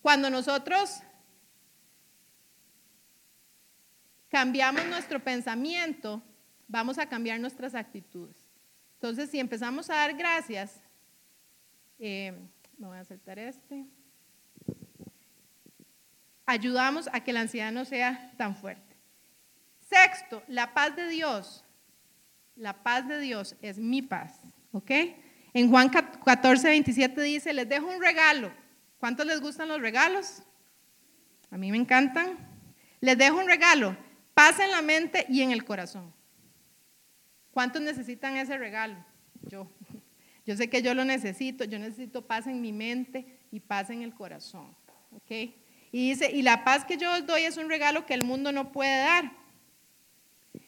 Cuando nosotros cambiamos nuestro pensamiento, vamos a cambiar nuestras actitudes. Entonces, si empezamos a dar gracias, eh, me voy a saltar este, ayudamos a que la ansiedad no sea tan fuerte. Sexto, la paz de Dios. La paz de Dios es mi paz, ¿ok? En Juan 14, 27 dice, les dejo un regalo. ¿Cuántos les gustan los regalos? A mí me encantan. Les dejo un regalo Paz en la mente y en el corazón. ¿Cuántos necesitan ese regalo? Yo. Yo sé que yo lo necesito. Yo necesito paz en mi mente y paz en el corazón. ¿Ok? Y dice, y la paz que yo os doy es un regalo que el mundo no puede dar.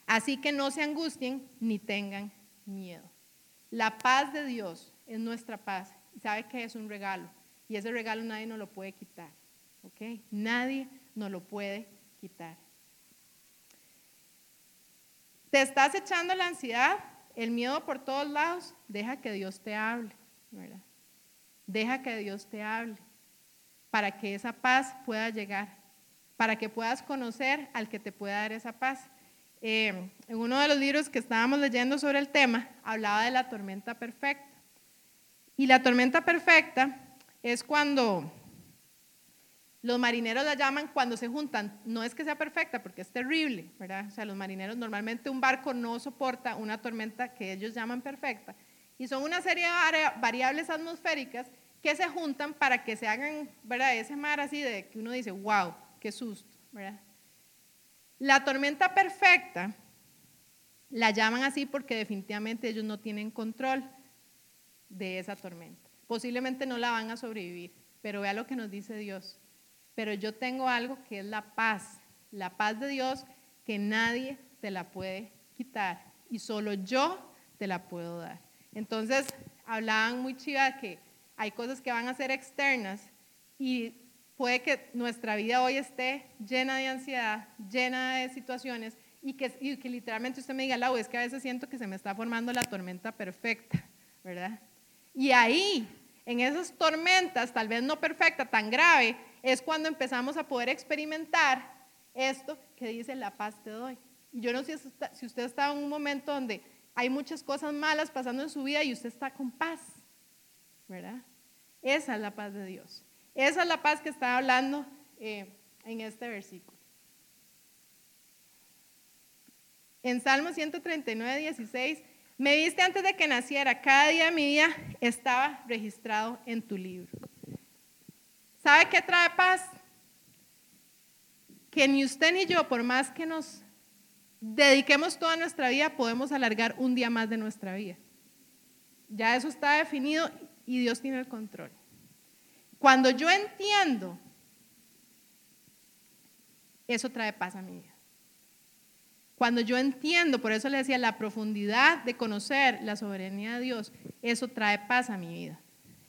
Así que no se angustien ni tengan miedo. La paz de Dios es nuestra paz. Sabe que es un regalo. Y ese regalo nadie nos lo puede quitar. ¿Ok? Nadie nos lo puede quitar. ¿Te estás echando la ansiedad, el miedo por todos lados? Deja que Dios te hable, ¿verdad? Deja que Dios te hable para que esa paz pueda llegar, para que puedas conocer al que te pueda dar esa paz. Eh, en uno de los libros que estábamos leyendo sobre el tema, hablaba de la tormenta perfecta. Y la tormenta perfecta es cuando los marineros la llaman cuando se juntan. No es que sea perfecta, porque es terrible, ¿verdad? O sea, los marineros normalmente un barco no soporta una tormenta que ellos llaman perfecta. Y son una serie de variables atmosféricas que se juntan para que se hagan, ¿verdad? Ese mar así de que uno dice, wow, qué susto. La tormenta perfecta la llaman así porque definitivamente ellos no tienen control de esa tormenta. Posiblemente no la van a sobrevivir, pero vea lo que nos dice Dios. Pero yo tengo algo que es la paz, la paz de Dios que nadie te la puede quitar y solo yo te la puedo dar. Entonces, hablaban muy chiva que hay cosas que van a ser externas y puede que nuestra vida hoy esté llena de ansiedad, llena de situaciones y que, literalmente usted me diga, Lau, es que a veces siento que se me está formando la tormenta perfecta, ¿verdad? Y ahí, en esas tormentas, tal vez no perfecta, tan grave, es cuando empezamos a poder experimentar esto que dice la paz te doy. Yo no sé si usted está en un momento donde hay muchas cosas malas pasando en su vida y usted está con paz. ¿verdad? Esa es la paz de Dios. Esa es la paz que está hablando eh, en este versículo. En Salmo 139, 16, me viste antes de que naciera, cada día mi vida estaba registrado en tu libro. ¿Sabe qué trae paz? Que ni usted ni yo, por más que nos dediquemos toda nuestra vida, podemos alargar un día más de nuestra vida. Ya eso está definido y Dios tiene el control. Cuando yo entiendo, eso trae paz a mi vida. Cuando yo entiendo, por eso le decía, la profundidad de conocer la soberanía de Dios, eso trae paz a mi vida.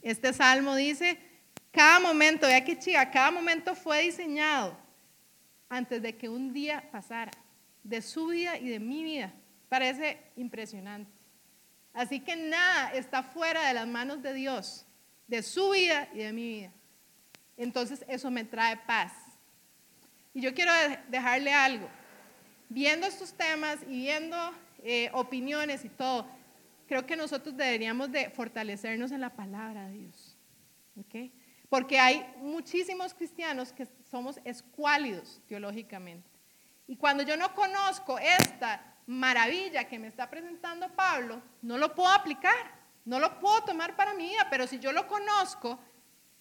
Este salmo dice, cada momento, vea que chica, cada momento fue diseñado antes de que un día pasara, de su vida y de mi vida. Parece impresionante. Así que nada está fuera de las manos de Dios, de su vida y de mi vida. Entonces eso me trae paz. Y yo quiero dejarle algo. Viendo estos temas y viendo eh, opiniones y todo, creo que nosotros deberíamos de fortalecernos en la palabra de Dios. Porque hay muchísimos cristianos que somos escuálidos teológicamente. Y cuando yo no conozco esta maravilla que me está presentando Pablo, no lo puedo aplicar, no lo puedo tomar para mi vida, pero si yo lo conozco,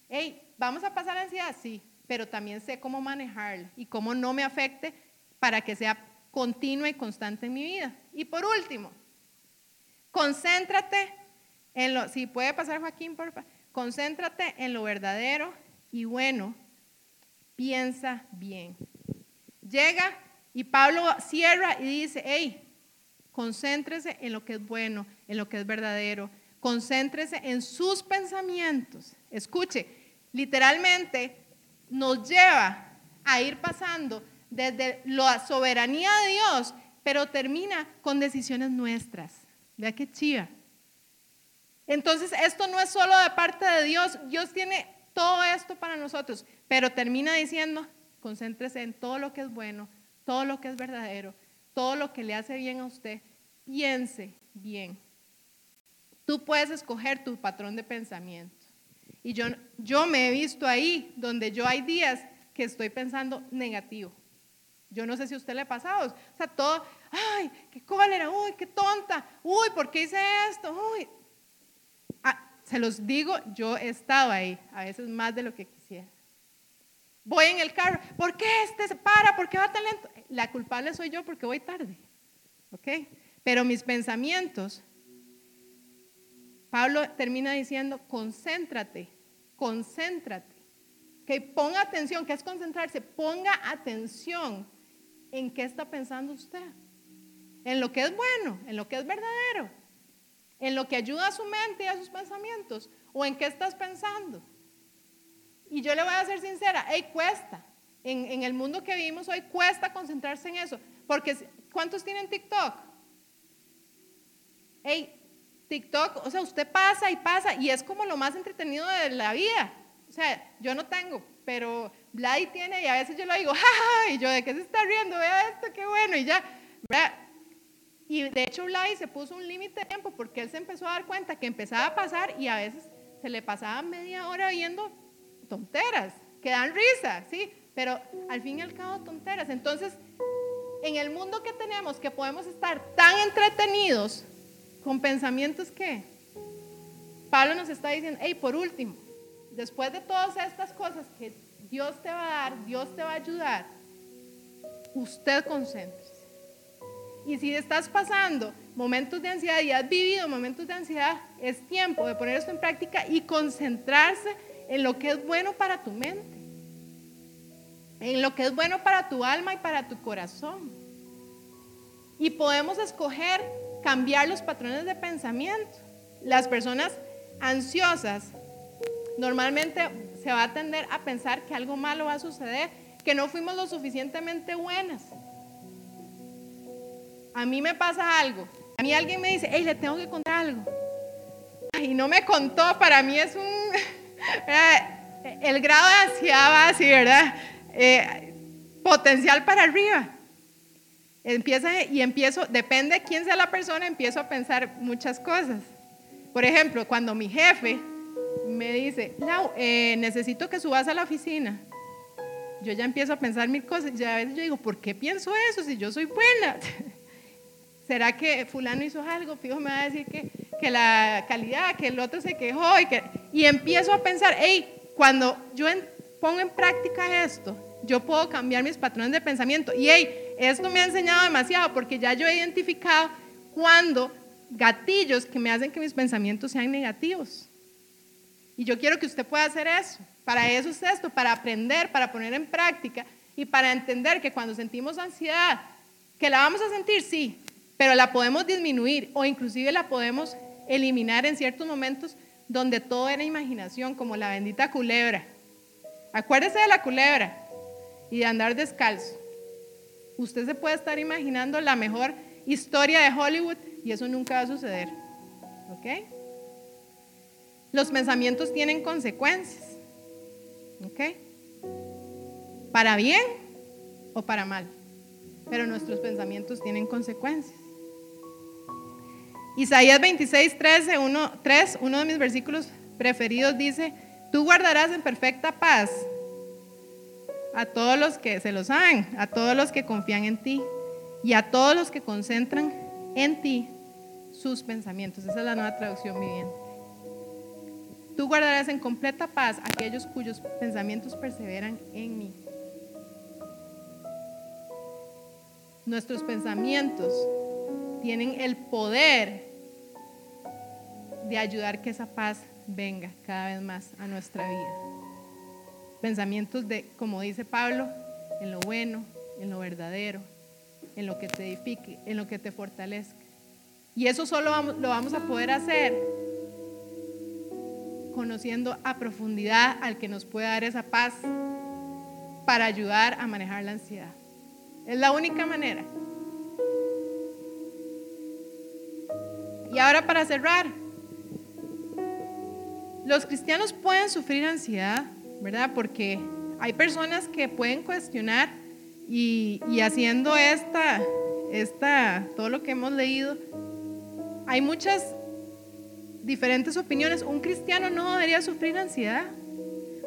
hey, vamos a pasar ansiedad, sí, pero también sé cómo manejarla y cómo no me afecte para que sea continua y constante en mi vida. Y por último, concéntrate en lo, si puede pasar Joaquín, por favor, concéntrate en lo verdadero y bueno, piensa bien. Llega y Pablo cierra y dice, hey, concéntrese en lo que es bueno, en lo que es verdadero, concéntrese en sus pensamientos. Escuche, literalmente nos lleva a ir pasando desde la soberanía de Dios, pero termina con decisiones nuestras. Vea qué chiva. Entonces, esto no es solo de parte de Dios, Dios tiene todo esto para nosotros, pero termina diciendo, concéntrese en todo lo que es bueno, todo lo que es verdadero, todo lo que le hace bien a usted, piense bien. Tú puedes escoger tu patrón de pensamiento. Y yo, yo me he visto ahí, donde yo hay días que estoy pensando negativo. Yo no sé si a usted le ha pasado. O sea, todo, ay, qué cólera, uy, qué tonta, uy, ¿por qué hice esto? Uy. Se los digo, yo he estado ahí, a veces más de lo que quisiera. Voy en el carro, ¿por qué este se para? ¿Por qué va tan lento? La culpable soy yo porque voy tarde. ¿Ok? Pero mis pensamientos, Pablo termina diciendo, concéntrate, concéntrate. Que ponga atención, ¿qué es concentrarse? Ponga atención en qué está pensando usted. En lo que es bueno, en lo que es verdadero, en lo que ayuda a su mente y a sus pensamientos, o en qué estás pensando. Y yo le voy a ser sincera, hey, cuesta. En, el mundo que vivimos hoy cuesta concentrarse en eso. Porque, ¿cuántos tienen TikTok? Hey, TikTok, o sea, usted pasa y pasa y es como lo más entretenido de la vida. O sea, yo no tengo, pero Vlad tiene y a veces yo lo digo, ¡ja, Y yo, ¿de qué se está riendo? Vea esto, qué bueno. Y ya, Y de hecho Vlad se puso un límite de tiempo porque él se empezó a dar cuenta que empezaba a pasar y a veces se le pasaba media hora viendo tonteras, que dan risa, ¿sí? Pero al fin y al cabo tonteras. Entonces, en el mundo que tenemos, que podemos estar tan entretenidos con pensamientos que Pablo nos está diciendo, hey, por último, después de todas estas cosas que Dios te va a dar, Dios te va a ayudar, usted concéntrese. Y si estás pasando momentos de ansiedad y has vivido momentos de ansiedad, es tiempo de poner esto en práctica y concentrarse en lo que es bueno para tu mente, en lo que es bueno para tu alma y para tu corazón. Y podemos escoger cambiar los patrones de pensamiento. Las personas ansiosas normalmente se va a tender a pensar que algo malo va a suceder, que no fuimos lo suficientemente buenas. A mí me pasa algo. A mí alguien me dice, hey, le tengo que contar algo. Y no me contó, para mí es un... El grado de ansiedad va así, ¿verdad? Eh, potencial para arriba. Empieza y empiezo, depende de quién sea la persona, empiezo a pensar muchas cosas. Por ejemplo, cuando mi jefe me dice, Lau, eh, necesito que subas a la oficina. Yo ya empiezo a pensar mil cosas y a veces yo digo, ¿por qué pienso eso si yo soy buena? ¿Será que fulano hizo algo? Fijo me va a decir que, que la calidad, que el otro se quejó y, que, y empiezo a pensar, hey, cuando yo pongo en práctica esto, yo puedo cambiar mis patrones de pensamiento. Y hey, esto me ha enseñado demasiado porque ya yo he identificado cuando gatillos que me hacen que mis pensamientos sean negativos. Y yo quiero que usted pueda hacer eso. Para eso es esto, para aprender, para poner en práctica y para entender que cuando sentimos ansiedad, que la vamos a sentir, sí, pero la podemos disminuir o inclusive la podemos eliminar en ciertos momentos donde todo era imaginación, como la bendita culebra. Acuérdese de la culebra y de andar descalzo. Usted se puede estar imaginando la mejor historia de Hollywood y eso nunca va a suceder. ¿Ok? Los pensamientos tienen consecuencias. ¿Ok? Para bien o para mal. Pero nuestros pensamientos tienen consecuencias. Isaías 26, 13, 1, 3, uno de mis versículos preferidos dice, tú guardarás en perfecta paz a todos los que se lo saben, a todos los que confían en ti y a todos los que concentran en ti sus pensamientos. Esa es la nueva traducción viviente. Tú guardarás en completa paz aquellos cuyos pensamientos perseveran en mí. Nuestros pensamientos tienen el poder de ayudar que esa paz venga cada vez más a nuestra vida. Pensamientos de, como dice Pablo, en lo bueno, en lo verdadero, en lo que te edifique, en lo que te fortalezca. Y eso solo lo vamos a poder hacer conociendo a profundidad al que nos puede dar esa paz para ayudar a manejar la ansiedad. Es la única manera. Y ahora para cerrar, los cristianos pueden sufrir ansiedad, ¿verdad? Porque hay personas que pueden cuestionar y, haciendo esta, esta, todo lo que hemos leído, hay muchas diferentes opiniones. Un cristiano no debería sufrir ansiedad.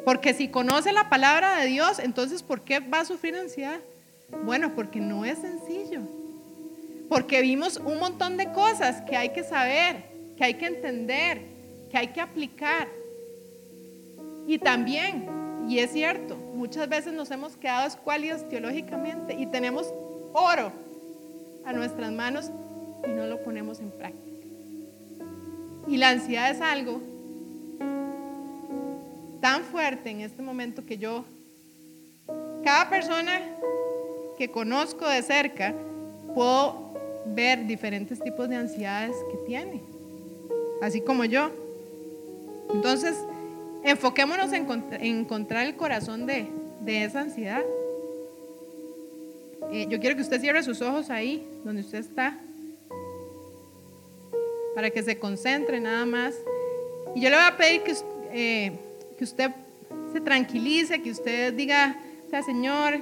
Porque si conoce la palabra de Dios, entonces ¿por qué va a sufrir ansiedad? Bueno, porque no es sencillo. Porque vimos un montón de cosas que hay que saber, que hay que entender, que hay que aplicar. Y también, y es cierto, muchas veces nos hemos quedado escuálidos teológicamente y tenemos oro a nuestras manos y no lo ponemos en práctica. Y la ansiedad es algo tan fuerte en este momento que yo, cada persona que conozco de cerca, puedo ver diferentes tipos de ansiedades que tiene, así como yo. Entonces, enfoquémonos en encontrar el corazón de, esa ansiedad. Eh, yo quiero que usted cierre sus ojos ahí, donde usted está, para que se concentre nada más. Y yo le voy a pedir que, eh, que usted se tranquilice, que usted diga, sea, Señor,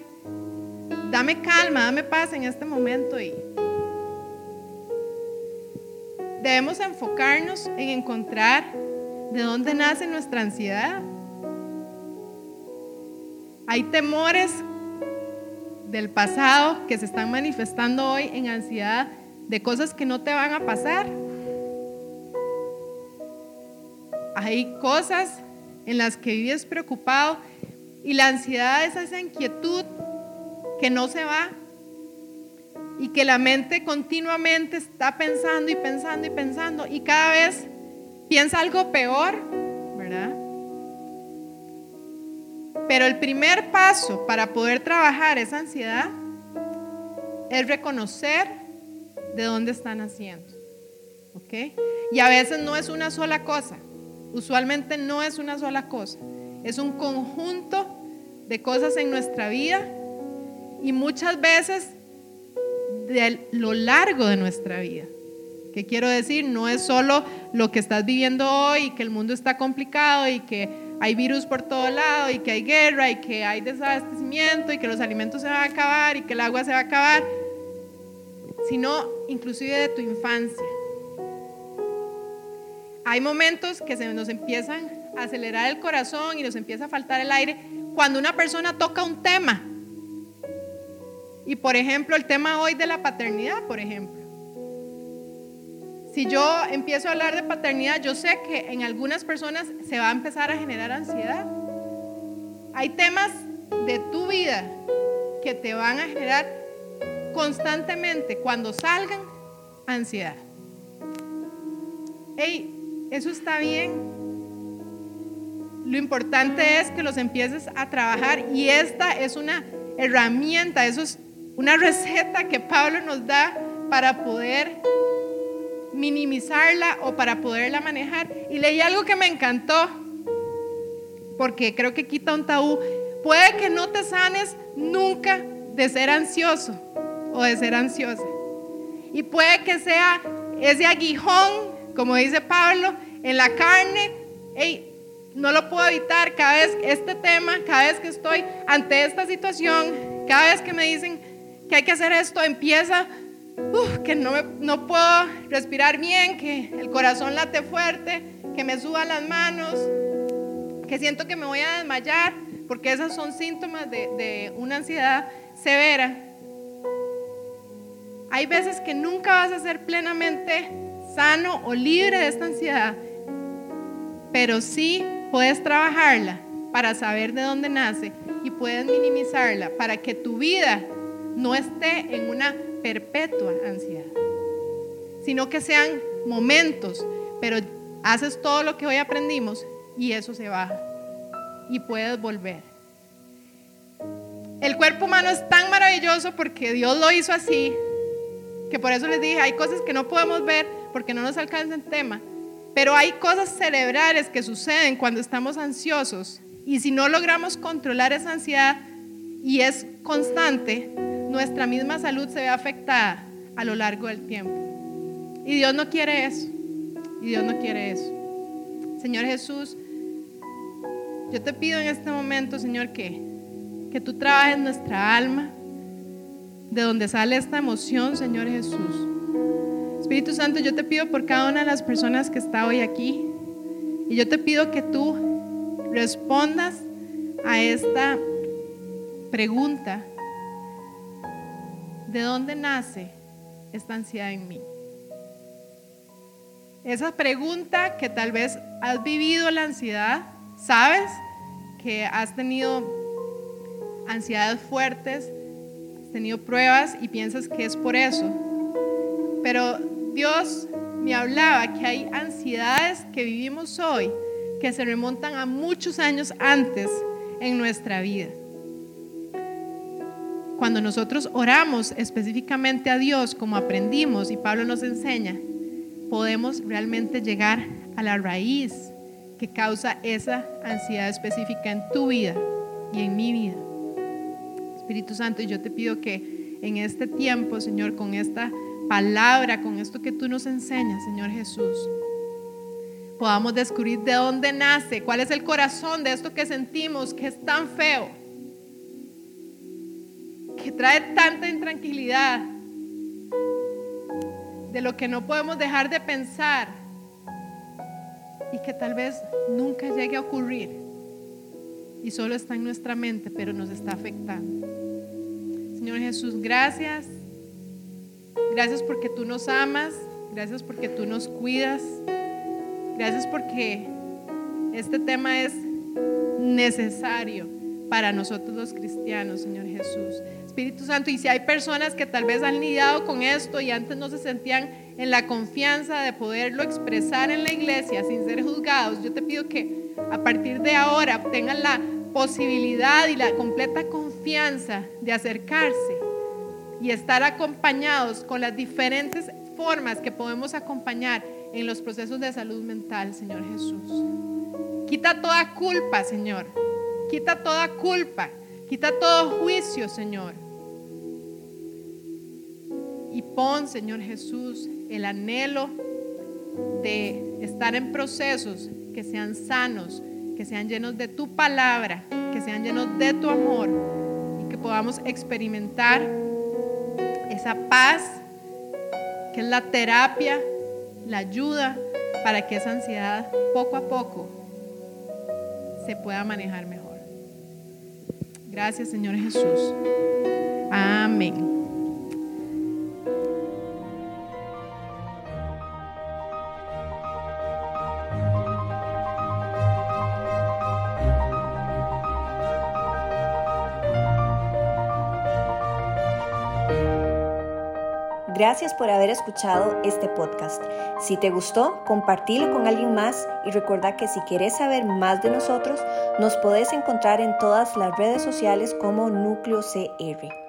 dame calma, dame paz en este momento y debemos enfocarnos en encontrar de dónde nace nuestra ansiedad. Hay temores del pasado que se están manifestando hoy en ansiedad de cosas que no te van a pasar. Hay cosas en las que vives preocupado y la ansiedad es esa inquietud que no se va y que la mente continuamente está pensando y pensando y pensando y cada vez piensa algo peor, ¿verdad? Pero el primer paso para poder trabajar esa ansiedad es reconocer de dónde están haciendo. ¿Ok? Y a veces no es una sola cosa. Usualmente no es una sola cosa. Es un conjunto de cosas en nuestra vida y muchas veces de lo largo de nuestra vida. ¿Qué quiero decir? No es solo lo que estás viviendo hoy, que el mundo está complicado y que hay virus por todo lado y que hay guerra y que hay desabastecimiento y que los alimentos se van a acabar y que el agua se va a acabar, sino inclusive de tu infancia. Hay momentos que se nos empiezan a acelerar el corazón y nos empieza a faltar el aire cuando una persona toca un tema. Y por ejemplo, el tema hoy de la paternidad, por ejemplo. Si yo empiezo a hablar de paternidad, yo sé que en algunas personas se va a empezar a generar ansiedad. Hay temas de tu vida que te van a generar constantemente, cuando salgan, ansiedad. Hey, eso está bien. Lo importante es que los empieces a trabajar y esta es una herramienta, eso es una receta que Pablo nos da para poder minimizarla o para poderla manejar. Y leí algo que me encantó, porque creo que quita un tabú. Puede que no te sanes nunca de ser ansioso o de ser ansiosa. Y puede que sea ese aguijón, como dice Pablo, en la carne. Hey, no lo puedo evitar cada vez este tema, cada vez que estoy ante esta situación, cada vez que me dicen, que hay que hacer esto, empieza, que no, no puedo respirar bien, que el corazón late fuerte, que me suban las manos, que siento que me voy a desmayar, porque esos son síntomas de, de una ansiedad severa. Hay veces que nunca vas a ser plenamente sano o libre de esta ansiedad, pero sí puedes trabajarla para saber de dónde nace y puedes minimizarla para que tu vida no esté en una perpetua ansiedad, sino que sean momentos, pero haces todo lo que hoy aprendimos y eso se baja y puedes volver. El cuerpo humano es tan maravilloso porque Dios lo hizo así, que por eso les dije, hay cosas que no podemos ver porque no nos alcanza el tema, pero hay cosas cerebrales que suceden cuando estamos ansiosos y si no logramos controlar esa ansiedad y es constante, nuestra misma salud se ve afectada a lo largo del tiempo. Y Dios no quiere eso. Y Dios no quiere eso. Señor Jesús, yo te pido en este momento, Señor, que, que tú trabajes nuestra alma, de donde sale esta emoción, Señor Jesús. Espíritu Santo, yo te pido por cada una de las personas que está hoy aquí. Y yo te pido que tú respondas a esta pregunta ¿de dónde nace esta ansiedad en mí? Esa pregunta que tal vez has vivido la ansiedad, sabes que has tenido ansiedades fuertes, has tenido pruebas y piensas que es por eso. Pero Dios me hablaba que hay ansiedades que vivimos hoy que se remontan a muchos años antes en nuestra vida cuando nosotros oramos específicamente a Dios, como aprendimos y Pablo nos enseña, podemos realmente llegar a la raíz que causa esa ansiedad específica en tu vida y en mi vida. Espíritu Santo, yo te pido que en este tiempo, Señor, con esta palabra, con esto que tú nos enseñas, Señor Jesús, podamos descubrir de dónde nace, cuál es el corazón de esto que sentimos que es tan feo que trae tanta intranquilidad, de lo que no podemos dejar de pensar y que tal vez nunca llegue a ocurrir y solo está en nuestra mente, pero nos está afectando. Señor Jesús, gracias. Gracias porque tú nos amas, gracias porque tú nos cuidas, gracias porque este tema es necesario para nosotros los cristianos, Señor Jesús. Espíritu Santo, y si hay personas que tal vez han lidiado con esto y antes no se sentían en la confianza de poderlo expresar en la iglesia sin ser juzgados, yo te pido que a partir de ahora tengan la posibilidad y la completa confianza de acercarse y estar acompañados con las diferentes formas que podemos acompañar en los procesos de salud mental, Señor Jesús. Quita toda culpa, Señor. Quita toda culpa. Quita todo juicio, Señor. Y pon, Señor Jesús, el anhelo de estar en procesos que sean sanos, que sean llenos de tu palabra, que sean llenos de tu amor y que podamos experimentar esa paz que es la terapia, la ayuda para que esa ansiedad poco a poco se pueda manejar mejor. Gracias Señor Jesús. Amén. Gracias por haber escuchado este podcast. Si te gustó, compartilo con alguien más y recuerda que si quieres saber más de nosotros, nos podés encontrar en todas las redes sociales como Núcleo CR.